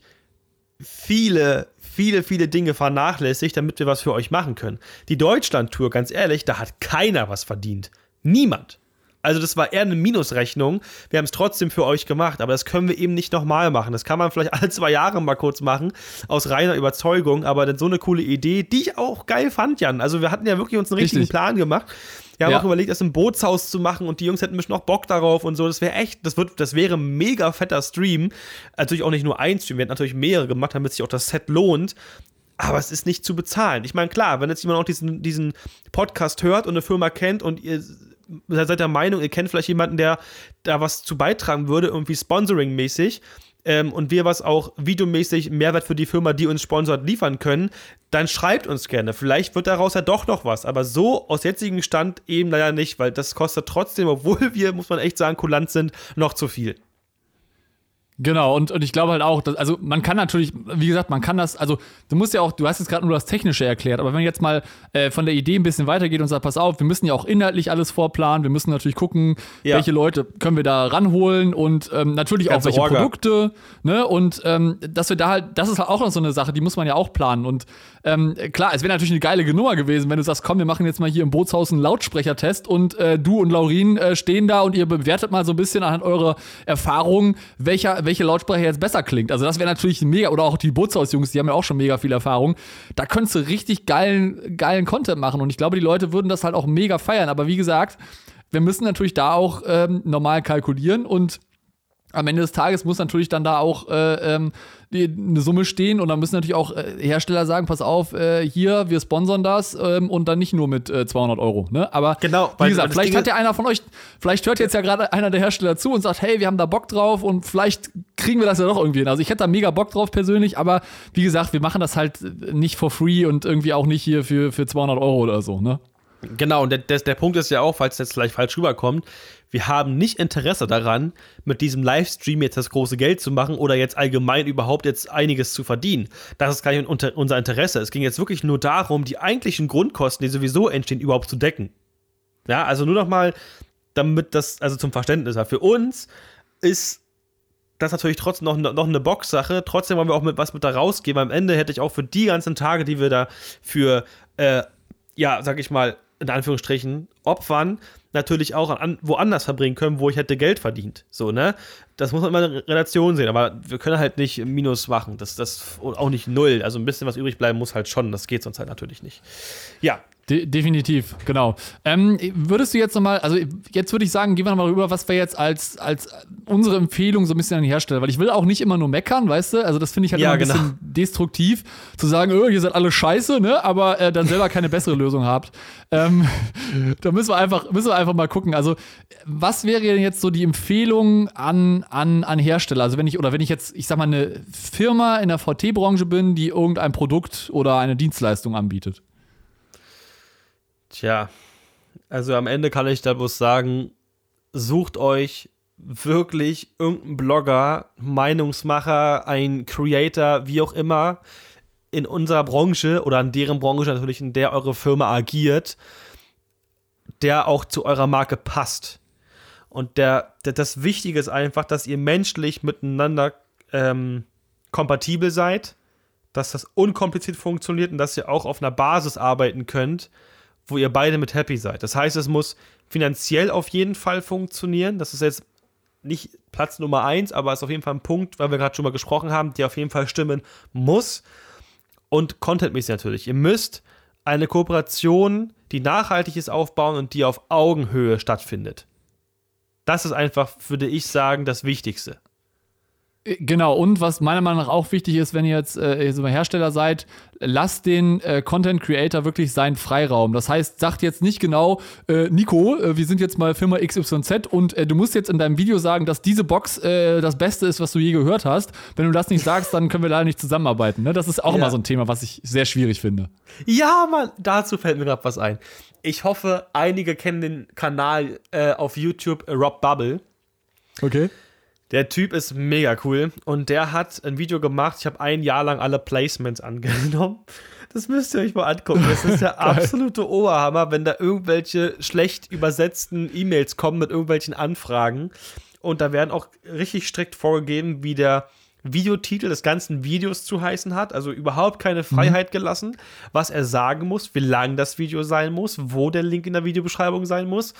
viele, viele, viele Dinge vernachlässigt, damit wir was für euch machen können. Die Deutschland-Tour, ganz ehrlich, da hat keiner was verdient. Niemand. Also das war eher eine Minusrechnung. Wir haben es trotzdem für euch gemacht, aber das können wir eben nicht nochmal machen. Das kann man vielleicht alle zwei Jahre mal kurz machen, aus reiner Überzeugung, aber dann so eine coole Idee, die ich auch geil fand, Jan. Also wir hatten ja wirklich uns einen richtigen Richtig. Plan gemacht. Wir haben ja. auch überlegt, das im Bootshaus zu machen und die Jungs hätten bestimmt noch Bock darauf und so. Das wäre echt, das, wird, das wäre ein mega fetter Stream. Natürlich auch nicht nur ein Stream, wir hätten natürlich mehrere gemacht, damit sich auch das Set lohnt. Aber es ist nicht zu bezahlen. Ich meine, klar, wenn jetzt jemand auch diesen, diesen Podcast hört und eine Firma kennt und ihr seid der Meinung, ihr kennt vielleicht jemanden, der da was zu beitragen würde, irgendwie Sponsoring-mäßig, ähm, und wir was auch videomäßig Mehrwert für die Firma, die uns sponsort, liefern können, dann schreibt uns gerne. Vielleicht wird daraus ja doch noch was. Aber so aus jetzigem Stand eben leider nicht, weil das kostet trotzdem, obwohl wir, muss man echt sagen, kulant sind, noch zu viel. Genau, und, und ich glaube halt auch, dass, also man kann natürlich, wie gesagt, man kann das, also du musst ja auch, du hast jetzt gerade nur das Technische erklärt, aber wenn man jetzt mal äh, von der Idee ein bisschen weitergeht und sagt, pass auf, wir müssen ja auch inhaltlich alles vorplanen, wir müssen natürlich gucken, ja. welche Leute können wir da ranholen und ähm, natürlich auch welche Orga. Produkte, ne, und ähm, dass wir da halt, das ist halt auch noch so eine Sache, die muss man ja auch planen und ähm, klar, es wäre natürlich eine geile Nummer gewesen, wenn du sagst, komm, wir machen jetzt mal hier im Bootshaus einen Lautsprechertest und äh, du und Laurin äh, stehen da und ihr bewertet mal so ein bisschen anhand eurer Erfahrungen, welcher, welche Lautsprecher jetzt besser klingt. Also das wäre natürlich mega, oder auch die Bootshaus-Jungs, die haben ja auch schon mega viel Erfahrung. Da könntest du richtig geilen, geilen Content machen und ich glaube, die Leute würden das halt auch mega feiern. Aber wie gesagt, wir müssen natürlich da auch ähm, normal kalkulieren und am Ende des Tages muss natürlich dann da auch äh, ähm, eine Summe stehen und dann müssen natürlich auch äh, Hersteller sagen, pass auf, äh, hier, wir sponsern das ähm, und dann nicht nur mit äh, 200 Euro. Ne? Aber genau, wie gesagt, vielleicht hat ja einer von euch, vielleicht hört jetzt ja gerade einer der Hersteller zu und sagt, hey, wir haben da Bock drauf und vielleicht kriegen wir das ja doch irgendwie hin. Also ich hätte da mega Bock drauf persönlich, aber wie gesagt, wir machen das halt nicht for free und irgendwie auch nicht hier für, für 200 Euro oder so. Ne? Genau, und der, der, Punkt ist ja auch, falls jetzt vielleicht falsch rüberkommt, wir haben nicht Interesse daran, mit diesem Livestream jetzt das große Geld zu machen oder jetzt allgemein überhaupt jetzt einiges zu verdienen. Das ist gar nicht unser Interesse. Es ging jetzt wirklich nur darum, die eigentlichen Grundkosten, die sowieso entstehen, überhaupt zu decken. Ja, also nur noch mal, damit das, also zum Verständnis, für uns ist das natürlich trotzdem noch, noch eine Box-Sache. Trotzdem wollen wir auch mit was mit da rausgeben. Am Ende hätte ich auch für die ganzen Tage, die wir da für, äh, ja, sag ich mal, in Anführungsstrichen opfern, natürlich auch an, woanders verbringen können, wo ich hätte Geld verdient. So, ne? Das muss man immer in Relation sehen, aber wir können halt nicht Minus machen. Das, das auch nicht null. Also ein bisschen was übrig bleiben muss halt schon. Das geht sonst halt natürlich nicht. Ja, De definitiv, genau. Ähm, würdest du jetzt nochmal, also jetzt würde ich sagen, gehen wir nochmal rüber, was wir jetzt als, als unsere Empfehlung so ein bisschen an die Hersteller, weil ich will auch nicht immer nur meckern, weißt du? Also das finde ich halt Ja, immer ein genau. bisschen destruktiv, zu sagen, oh, ihr seid alle scheiße, ne? Aber äh, dann selber keine bessere Lösung habt. Ähm, da müssen wir einfach, müssen wir einfach mal gucken. Also, was wäre denn jetzt so die Empfehlung an, an, an Hersteller? Also, wenn ich, oder wenn ich jetzt, ich sag mal, eine Firma in der VT-Branche bin, die irgendein Produkt oder eine Dienstleistung anbietet. Tja, also am Ende kann ich da bloß sagen, sucht euch wirklich irgendeinen Blogger, Meinungsmacher, ein Creator, wie auch immer, in unserer Branche oder in deren Branche natürlich, in der eure Firma agiert, der auch zu eurer Marke passt. Und der, der, das Wichtige ist einfach, dass ihr menschlich miteinander ähm, kompatibel seid, dass das unkompliziert funktioniert und dass ihr auch auf einer Basis arbeiten könnt, wo ihr beide mit happy seid. Das heißt, es muss finanziell auf jeden Fall funktionieren. Das ist jetzt nicht Platz Nummer eins, aber ist auf jeden Fall ein Punkt, weil wir gerade schon mal gesprochen haben, der auf jeden Fall stimmen muss. Und contentmäßig natürlich. Ihr müsst eine Kooperation, die nachhaltig ist, aufbauen und die auf Augenhöhe stattfindet. Das ist einfach, würde ich sagen, das Wichtigste. Äh, Genau, und was meiner Meinung nach auch wichtig ist, wenn ihr jetzt äh, so Hersteller seid, lasst den äh, Content Creator wirklich seinen Freiraum. Das heißt, sagt jetzt nicht genau, äh, Nico, äh, wir sind jetzt mal Firma XYZ und äh, du musst jetzt in deinem Video sagen, dass diese Box das Beste ist, was du je gehört hast. Wenn du das nicht sagst, dann können wir leider nicht zusammenarbeiten. Ne? Das ist auch Ja. immer so ein Thema, was ich sehr schwierig finde. Ja, Mann, dazu fällt mir gerade was ein. Ich hoffe, einige kennen den Kanal auf YouTube Rob Bubble. Okay. Der Typ ist mega cool und der hat ein Video gemacht. Ich habe ein Jahr lang alle Placements angenommen. Das müsst ihr euch mal angucken. Das ist der absolute Oberhammer, wenn da irgendwelche schlecht übersetzten E-Mails kommen mit irgendwelchen Anfragen. Und da werden auch richtig strikt vorgegeben, wie der Videotitel des ganzen Videos zu heißen hat. Also überhaupt keine Freiheit gelassen, was er sagen muss, wie lang das Video sein muss, wo der Link in der Videobeschreibung sein muss.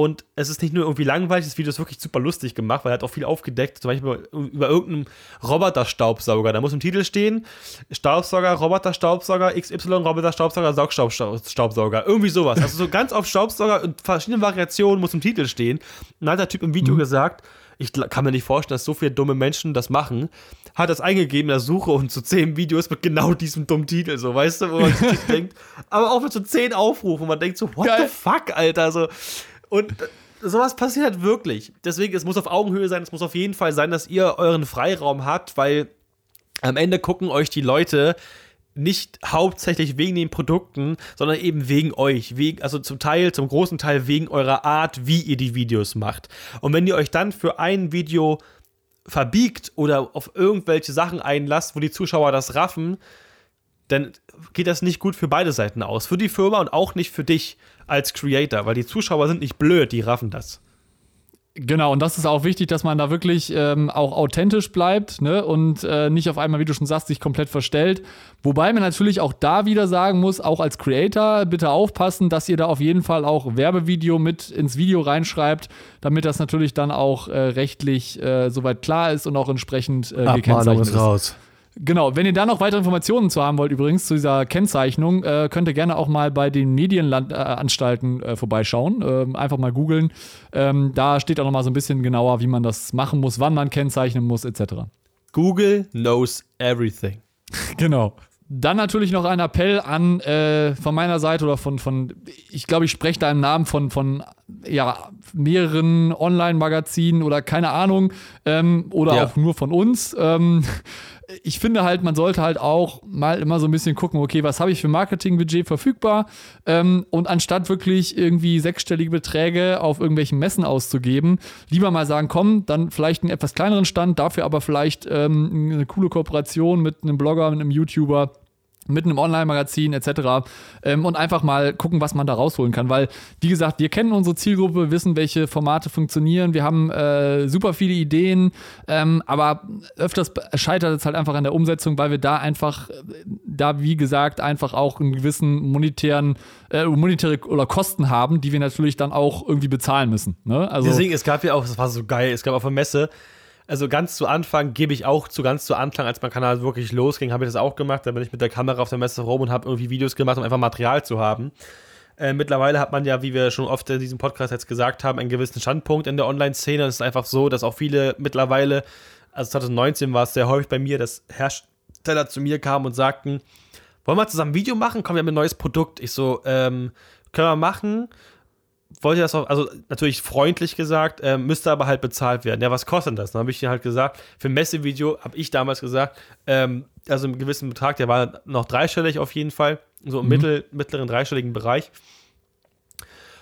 Und es ist nicht nur irgendwie langweilig, das Video ist wirklich super lustig gemacht, weil er hat auch viel aufgedeckt, zum Beispiel über, über irgendeinen Roboter-Staubsauger. Da muss im Titel stehen: Staubsauger, Roboter-Staubsauger, XY, Roboter-Staubsauger, Saugstaubsauger. Irgendwie sowas. Also so ganz auf Staubsauger und verschiedene Variationen muss im Titel stehen. Und dann hat der Typ im Video gesagt, ich kann mir nicht vorstellen, dass so viele dumme Menschen das machen, hat das eingegeben in der Suche und zu zehn Videos mit genau diesem dummen Titel, so, weißt du, wo man sich denkt, aber auch mit so zehn Aufrufen, man denkt so, what Geil. the fuck, Alter, so. Und sowas passiert halt wirklich. Deswegen, es muss auf Augenhöhe sein, es muss auf jeden Fall sein, dass ihr euren Freiraum habt, weil am Ende gucken euch die Leute nicht hauptsächlich wegen den Produkten, sondern eben wegen euch. Wegen, also zum Teil, zum großen Teil wegen eurer Art, wie ihr die Videos macht. Und wenn ihr euch dann für ein Video verbiegt oder auf irgendwelche Sachen einlasst, wo die Zuschauer das raffen, dann geht das nicht gut für beide Seiten aus. Für die Firma und auch nicht für dich als Creator, weil die Zuschauer sind nicht blöd, die raffen das. Genau, und das ist auch wichtig, dass man da wirklich ähm, auch authentisch bleibt ne? und äh, nicht auf einmal, wie du schon sagst, sich komplett verstellt. Wobei man natürlich auch da wieder sagen muss, auch als Creator bitte aufpassen, dass ihr da auf jeden Fall auch Werbevideo mit ins Video reinschreibt, damit das natürlich dann auch äh, rechtlich äh, soweit klar ist und auch entsprechend äh, gekennzeichnet ist. raus. Genau, wenn ihr da noch weitere Informationen zu haben wollt, übrigens zu dieser Kennzeichnung, äh, könnt ihr gerne auch mal bei den Medienanstalten äh, vorbeischauen. Ähm, einfach mal googeln. Ähm, da steht auch noch mal so ein bisschen genauer, wie man das machen muss, wann man kennzeichnen muss, etc. Google knows everything. Genau. Dann natürlich noch ein Appell an äh, von meiner Seite oder von, von ich glaube, ich spreche da im Namen von, von ja, mehreren Online-Magazinen oder keine Ahnung, ähm, oder Ja. auch nur von uns. Ähm, ich finde halt, man sollte halt auch mal immer so ein bisschen gucken, okay, was habe ich für Marketingbudget verfügbar? Ähm, und anstatt wirklich irgendwie sechsstellige Beträge auf irgendwelchen Messen auszugeben, lieber mal sagen, komm, dann vielleicht einen etwas kleineren Stand, dafür aber vielleicht ähm, eine coole Kooperation mit einem Blogger, mit einem YouTuber mit einem Online-Magazin etc. Ähm, und einfach mal gucken, was man da rausholen kann. Weil, wie gesagt, wir kennen unsere Zielgruppe, wissen, welche Formate funktionieren. Wir haben äh, super viele Ideen, ähm, aber öfters scheitert es halt einfach an der Umsetzung, weil wir da einfach, da wie gesagt, einfach auch einen gewissen monetären, äh, monetäre oder Kosten haben, die wir natürlich dann auch irgendwie bezahlen müssen. Ne? Also, Deswegen, es gab ja auch, das war so geil, es gab auf der Messe also ganz zu Anfang gebe ich auch zu ganz zu Anfang, als mein Kanal wirklich losging, habe ich das auch gemacht. Da bin ich mit der Kamera auf der Messe rum und habe irgendwie Videos gemacht, um einfach Material zu haben. Äh, mittlerweile hat man ja, wie wir schon oft in diesem Podcast jetzt gesagt haben, einen gewissen Standpunkt in der Online-Szene. Es ist einfach so, dass auch viele mittlerweile, also 2019 war es sehr häufig bei mir, dass Hersteller zu mir kamen und sagten, wollen wir zusammen ein Video machen? Kommen wir mit ein neues Produkt. Ich so, ähm, können wir machen wollte das auch, also natürlich freundlich gesagt, äh, müsste aber halt bezahlt werden. Ja, was kostet das? Dann habe ich dir halt gesagt, für ein Messevideo habe ich damals gesagt, ähm, also einen gewissen Betrag, der war noch dreistellig auf jeden Fall, so im mhm. mittel, mittleren dreistelligen Bereich.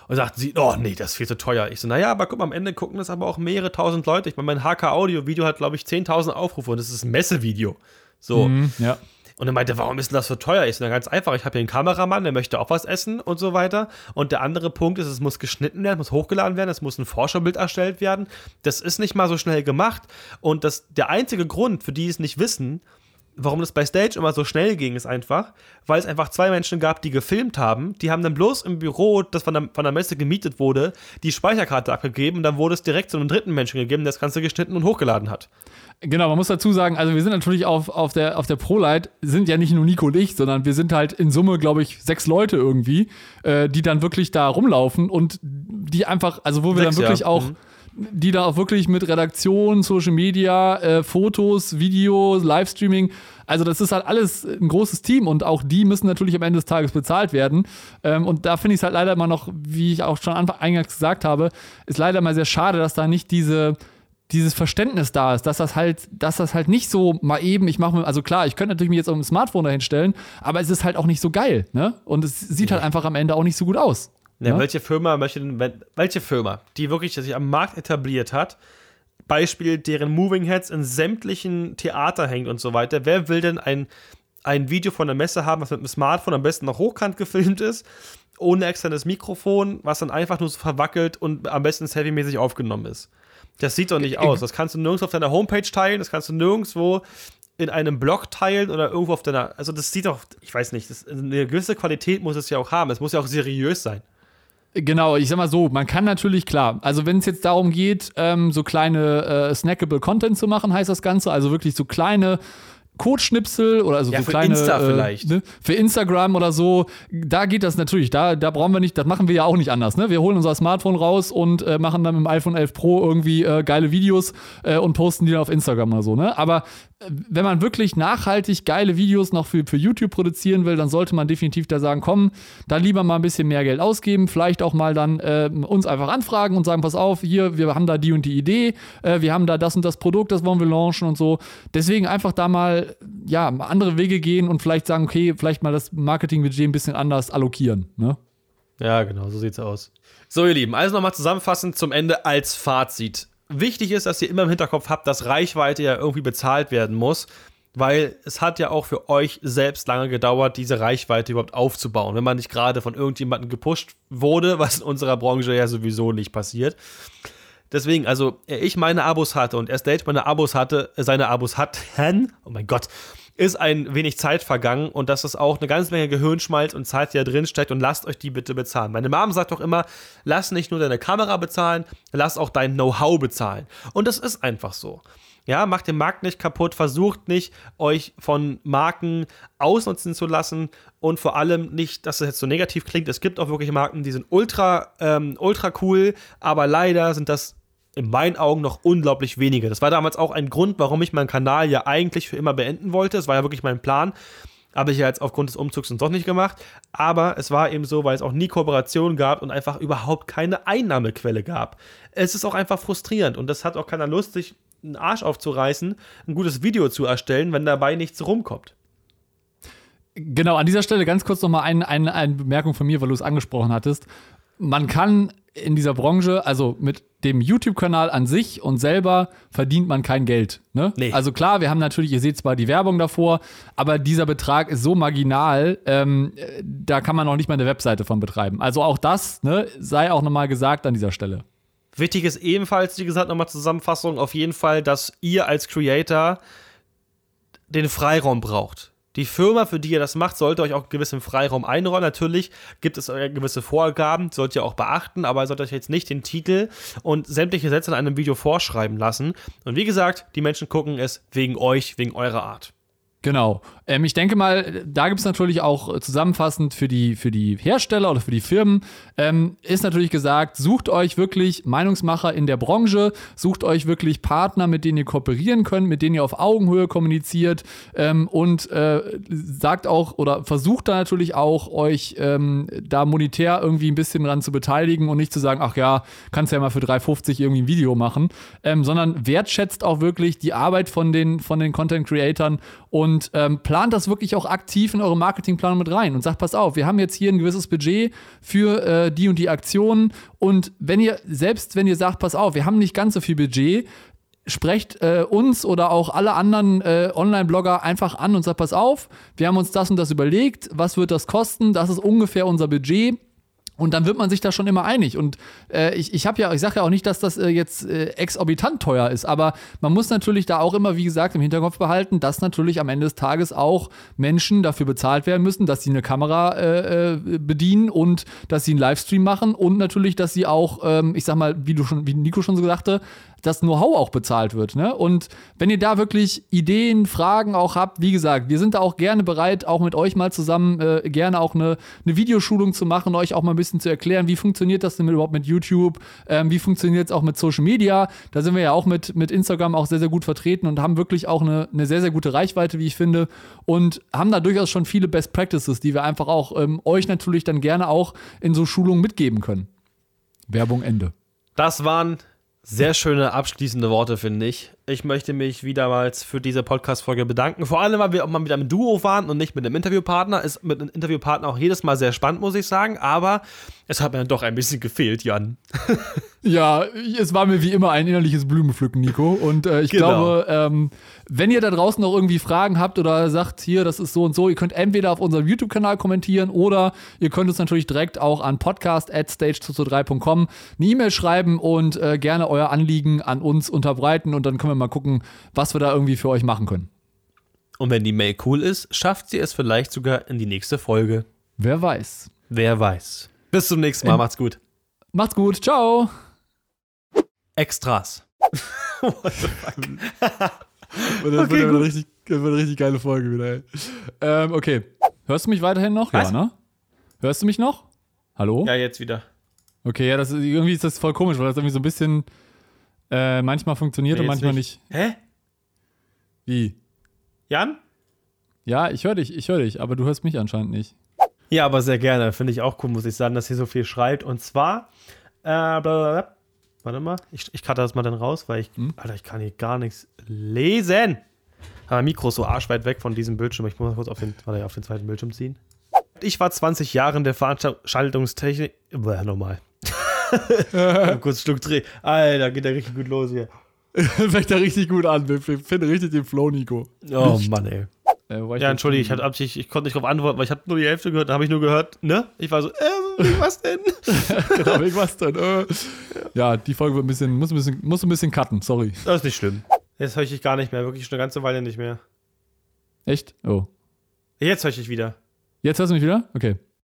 Und sagten sie, oh nee, das ist viel zu teuer. Ich so, naja, aber guck mal, am Ende gucken das aber auch mehrere tausend Leute. Ich meine, mein HK-Audio-Video hat, glaube ich, 10.000 Aufrufe und das ist ein Messevideo. So. Mhm, ja. Und er meinte, warum ist denn das so teuer? Ich so, ganz einfach, ich habe hier einen Kameramann, der möchte auch was essen und so weiter. Und der andere Punkt ist, es muss geschnitten werden, muss hochgeladen werden, es muss ein Forscherbild erstellt werden. Das ist nicht mal so schnell gemacht. Und das, der einzige Grund, für die es nicht wissen, warum das bei Stage immer so schnell ging, ist einfach, weil es einfach zwei Menschen gab, die gefilmt haben. Die haben dann bloß im Büro, das von der, von der Messe gemietet wurde, die Speicherkarte abgegeben und dann wurde es direkt zu einem dritten Menschen gegeben, der das Ganze geschnitten und hochgeladen hat. Genau, man muss dazu sagen, also wir sind natürlich auf, auf der, auf der ProLight, sind ja nicht nur Nico und ich, sondern wir sind halt in Summe, glaube ich, sechs Leute irgendwie, äh, die dann wirklich da rumlaufen und die einfach, also wo wir sechs, dann wirklich ja. auch. Mhm die da auch wirklich mit Redaktion, Social Media, äh, Fotos, Videos, Livestreaming, also das ist halt alles ein großes Team und auch die müssen natürlich am Ende des Tages bezahlt werden. Ähm, und da finde ich es halt leider immer noch, wie ich auch schon eingangs gesagt habe, ist leider mal sehr schade, dass da nicht diese dieses Verständnis da ist, dass das halt, dass das halt nicht so mal eben, ich mache mir, also klar, ich könnte natürlich mir jetzt auch ein Smartphone dahin stellen, aber es ist halt auch nicht so geil, ne? Und es sieht ja. halt einfach am Ende auch nicht so gut aus. Ja, ne? Welche Firma möchte denn, welche Firma, die wirklich sich am Markt etabliert hat, Beispiel, deren Moving Heads in sämtlichen Theater hängt und so weiter, wer will denn ein, ein Video von der Messe haben, was mit dem Smartphone am besten noch hochkant gefilmt ist, ohne externes Mikrofon, was dann einfach nur so verwackelt und am besten selfie-mäßig aufgenommen ist? Das sieht doch nicht aus. Das kannst du nirgends auf deiner Homepage teilen, das kannst du nirgendwo in einem Blog teilen oder irgendwo auf deiner. Also, das sieht doch, ich weiß nicht, das, eine gewisse Qualität muss es ja auch haben. Es muss ja auch seriös sein. Genau, ich sag mal so, man kann natürlich, klar, also wenn es jetzt darum geht, ähm, so kleine äh, snackable Content zu machen, heißt das Ganze, also wirklich so kleine Codeschnipsel oder also ja, so für kleine Insta äh, vielleicht. Ne, für Instagram oder so, da geht das natürlich. Da, da brauchen wir nicht, das machen wir ja auch nicht anders. Ne? Wir holen unser Smartphone raus und äh, machen dann mit dem iPhone 11 Pro irgendwie äh, geile Videos äh, und posten die dann auf Instagram oder so. Ne? Aber wenn man wirklich nachhaltig geile Videos noch für, für YouTube produzieren will, dann sollte man definitiv da sagen, komm, dann lieber mal ein bisschen mehr Geld ausgeben, vielleicht auch mal dann äh, uns einfach anfragen und sagen, pass auf, hier, wir haben da die und die Idee, äh, wir haben da das und das Produkt, das wollen wir launchen und so. Deswegen einfach da mal, ja, andere Wege gehen und vielleicht sagen, okay, vielleicht mal das Marketingbudget ein bisschen anders allokieren, ne? Ja, genau, so sieht's aus. So, ihr Lieben, also nochmal zusammenfassend zum Ende als Fazit wichtig ist, dass ihr immer im Hinterkopf habt, dass Reichweite ja irgendwie bezahlt werden muss, weil es hat ja auch für euch selbst lange gedauert, diese Reichweite überhaupt aufzubauen, wenn man nicht gerade von irgendjemandem gepusht wurde, was in unserer Branche ja sowieso nicht passiert. Deswegen, also ich meine Abos hatte und erst Date meine Abos hatte, seine Abos hatten, oh mein Gott, ist ein wenig Zeit vergangen und das ist auch eine ganze Menge Gehirnschmalz und Zeit, die da drin steckt und lasst euch die bitte bezahlen. Meine Mom sagt doch immer, lass nicht nur deine Kamera bezahlen, lass auch dein Know-how bezahlen. Und das ist einfach so. Ja, macht den Markt nicht kaputt, versucht nicht, euch von Marken ausnutzen zu lassen und vor allem nicht, dass es jetzt so negativ klingt. Es gibt auch wirklich Marken, die sind ultra, ähm, ultra cool, aber leider sind das in meinen Augen noch unglaublich wenige. Das war damals auch ein Grund, warum ich meinen Kanal ja eigentlich für immer beenden wollte. Das war ja wirklich mein Plan. Habe ich ja jetzt aufgrund des Umzugs doch nicht gemacht. Aber es war eben so, weil es auch nie Kooperationen gab und einfach überhaupt keine Einnahmequelle gab. Es ist auch einfach frustrierend und das hat auch keiner Lust, sich einen Arsch aufzureißen, ein gutes Video zu erstellen, wenn dabei nichts rumkommt. Genau, an dieser Stelle ganz kurz nochmal ein, ein, eine Bemerkung von mir, weil du es angesprochen hattest. Man kann in dieser Branche, also mit dem YouTube-Kanal an sich und selber verdient man kein Geld. Ne? Nee. Also klar, wir haben natürlich, ihr seht zwar die Werbung davor, aber dieser Betrag ist so marginal, ähm, da kann man noch nicht mal eine Webseite von betreiben. Also auch das ne, sei auch nochmal gesagt an dieser Stelle. Wichtig ist ebenfalls, wie gesagt, nochmal Zusammenfassung, auf jeden Fall, dass ihr als Creator den Freiraum braucht. Die Firma, für die ihr das macht, sollte euch auch gewissen Freiraum einräumen. Natürlich gibt es gewisse Vorgaben, sollt ihr auch beachten, aber ihr sollt euch jetzt nicht den Titel und sämtliche Sätze in einem Video vorschreiben lassen. Und wie gesagt, die Menschen gucken es wegen euch, wegen eurer Art. Genau. Ähm, ich denke mal, da gibt es natürlich auch äh, zusammenfassend für die, für die Hersteller oder für die Firmen, ähm, ist natürlich gesagt, sucht euch wirklich Meinungsmacher in der Branche, sucht euch wirklich Partner, mit denen ihr kooperieren könnt, mit denen ihr auf Augenhöhe kommuniziert ähm, und äh, sagt auch oder versucht da natürlich auch, euch ähm, da monetär irgendwie ein bisschen dran zu beteiligen und nicht zu sagen, ach ja, kannst ja mal für 3,50 irgendwie ein Video machen, ähm, sondern wertschätzt auch wirklich die Arbeit von den, von den Content-Creatern und ähm, plant das wirklich auch aktiv in eure Marketingplanung mit rein und sagt, pass auf, wir haben jetzt hier ein gewisses Budget für äh, die und die Aktionen und wenn ihr, selbst wenn ihr sagt, pass auf, wir haben nicht ganz so viel Budget, sprecht äh, uns oder auch alle anderen äh, Online-Blogger einfach an und sagt, pass auf, wir haben uns das und das überlegt, was wird das kosten, das ist ungefähr unser Budget und dann wird man sich da schon immer einig. Und äh, ich, ich habe ja, ich sage ja auch nicht, dass das äh, jetzt äh, exorbitant teuer ist, aber man muss natürlich da auch immer, wie gesagt, im Hinterkopf behalten, dass natürlich am Ende des Tages auch Menschen dafür bezahlt werden müssen, dass sie eine Kamera äh, äh, bedienen und dass sie einen Livestream machen und natürlich, dass sie auch, ähm, ich sag mal, wie du schon, wie Nico schon so sagte, das Know-how auch bezahlt wird. Ne? Und wenn ihr da wirklich Ideen, Fragen auch habt, wie gesagt, wir sind da auch gerne bereit, auch mit euch mal zusammen äh, gerne auch eine, eine Videoschulung zu machen, euch auch mal ein bisschen zu erklären, wie funktioniert das denn überhaupt mit YouTube, ähm, wie funktioniert es auch mit Social Media. Da sind wir ja auch mit, mit Instagram auch sehr, sehr gut vertreten und haben wirklich auch eine, eine sehr, sehr gute Reichweite, wie ich finde. Und haben da durchaus schon viele Best Practices, die wir einfach auch ähm, euch natürlich dann gerne auch in so Schulungen mitgeben können. Werbung Ende. Das waren sehr schöne abschließende Worte, finde ich. Ich möchte mich wiedermals für diese Podcast-Folge bedanken. Vor allem, weil wir auch mal mit einem Duo waren und nicht mit einem Interviewpartner. Ist mit einem Interviewpartner auch jedes Mal sehr spannend, muss ich sagen. Aber es hat mir dann doch ein bisschen gefehlt, Jan. ja, es war mir wie immer ein innerliches Blumenpflücken, Nico. Und äh, ich genau. glaube, ähm, wenn ihr da draußen noch irgendwie Fragen habt oder sagt, hier, das ist so und so, ihr könnt entweder auf unserem YouTube-Kanal kommentieren oder ihr könnt uns natürlich direkt auch an podcast.stage223.com eine E-Mail schreiben und äh, gerne euer Anliegen an uns unterbreiten und dann können wir mal gucken, was wir da irgendwie für euch machen können. Und wenn die Mail cool ist, schafft sie es vielleicht sogar in die nächste Folge. Wer weiß. Wer weiß. Bis zum nächsten Mal. In Macht's gut. Macht's gut. Ciao. Extras. What the fuck? das, okay, wird eine richtig, das wird eine richtig geile Folge wieder, ey. Ähm, okay. Hörst du mich weiterhin noch? Was? Ja, ne? Hörst du mich noch? Hallo? Ja, jetzt wieder. Okay, ja, das ist, irgendwie ist das voll komisch, weil das irgendwie so ein bisschen äh, manchmal funktioniert nee, und manchmal nicht. nicht. Hä? Wie? Jan? Ja, ich höre dich, ich höre dich, aber du hörst mich anscheinend nicht. Ja, aber sehr gerne. Finde ich auch cool, muss ich sagen, dass hier so viel schreibt. Und zwar, äh, blablabla. Warte mal, ich, ich cutte das mal dann raus, weil ich, hm? Alter, ich kann hier gar nichts lesen. Aber Mikro ist so arschweit weg von diesem Bildschirm. Ich muss mal kurz auf den, warte, auf den zweiten Bildschirm ziehen. Ich war 20 Jahre in der Veranstaltungstechnik. Äh, nochmal. kurz Schluck Dreh. Alter, geht der richtig gut los hier. Fängt der richtig gut an. Wir finden richtig den Flow, Nico. Oh Mann, ey. Äh, ja, entschuldige, ich, hatte, ich, ich konnte nicht darauf antworten, weil ich habe nur die Hälfte gehört, da habe ich nur gehört, ne? Ich war so, äh, was denn? genau, wegen was denn? Äh. Ja, die Folge wird ein bisschen, muss ein bisschen, muss ein bisschen cutten, sorry. Das ist nicht schlimm. Jetzt höre ich dich gar nicht mehr, wirklich schon eine ganze Weile nicht mehr. Echt? Oh. Jetzt höre ich dich wieder. Jetzt hörst du mich wieder? Okay.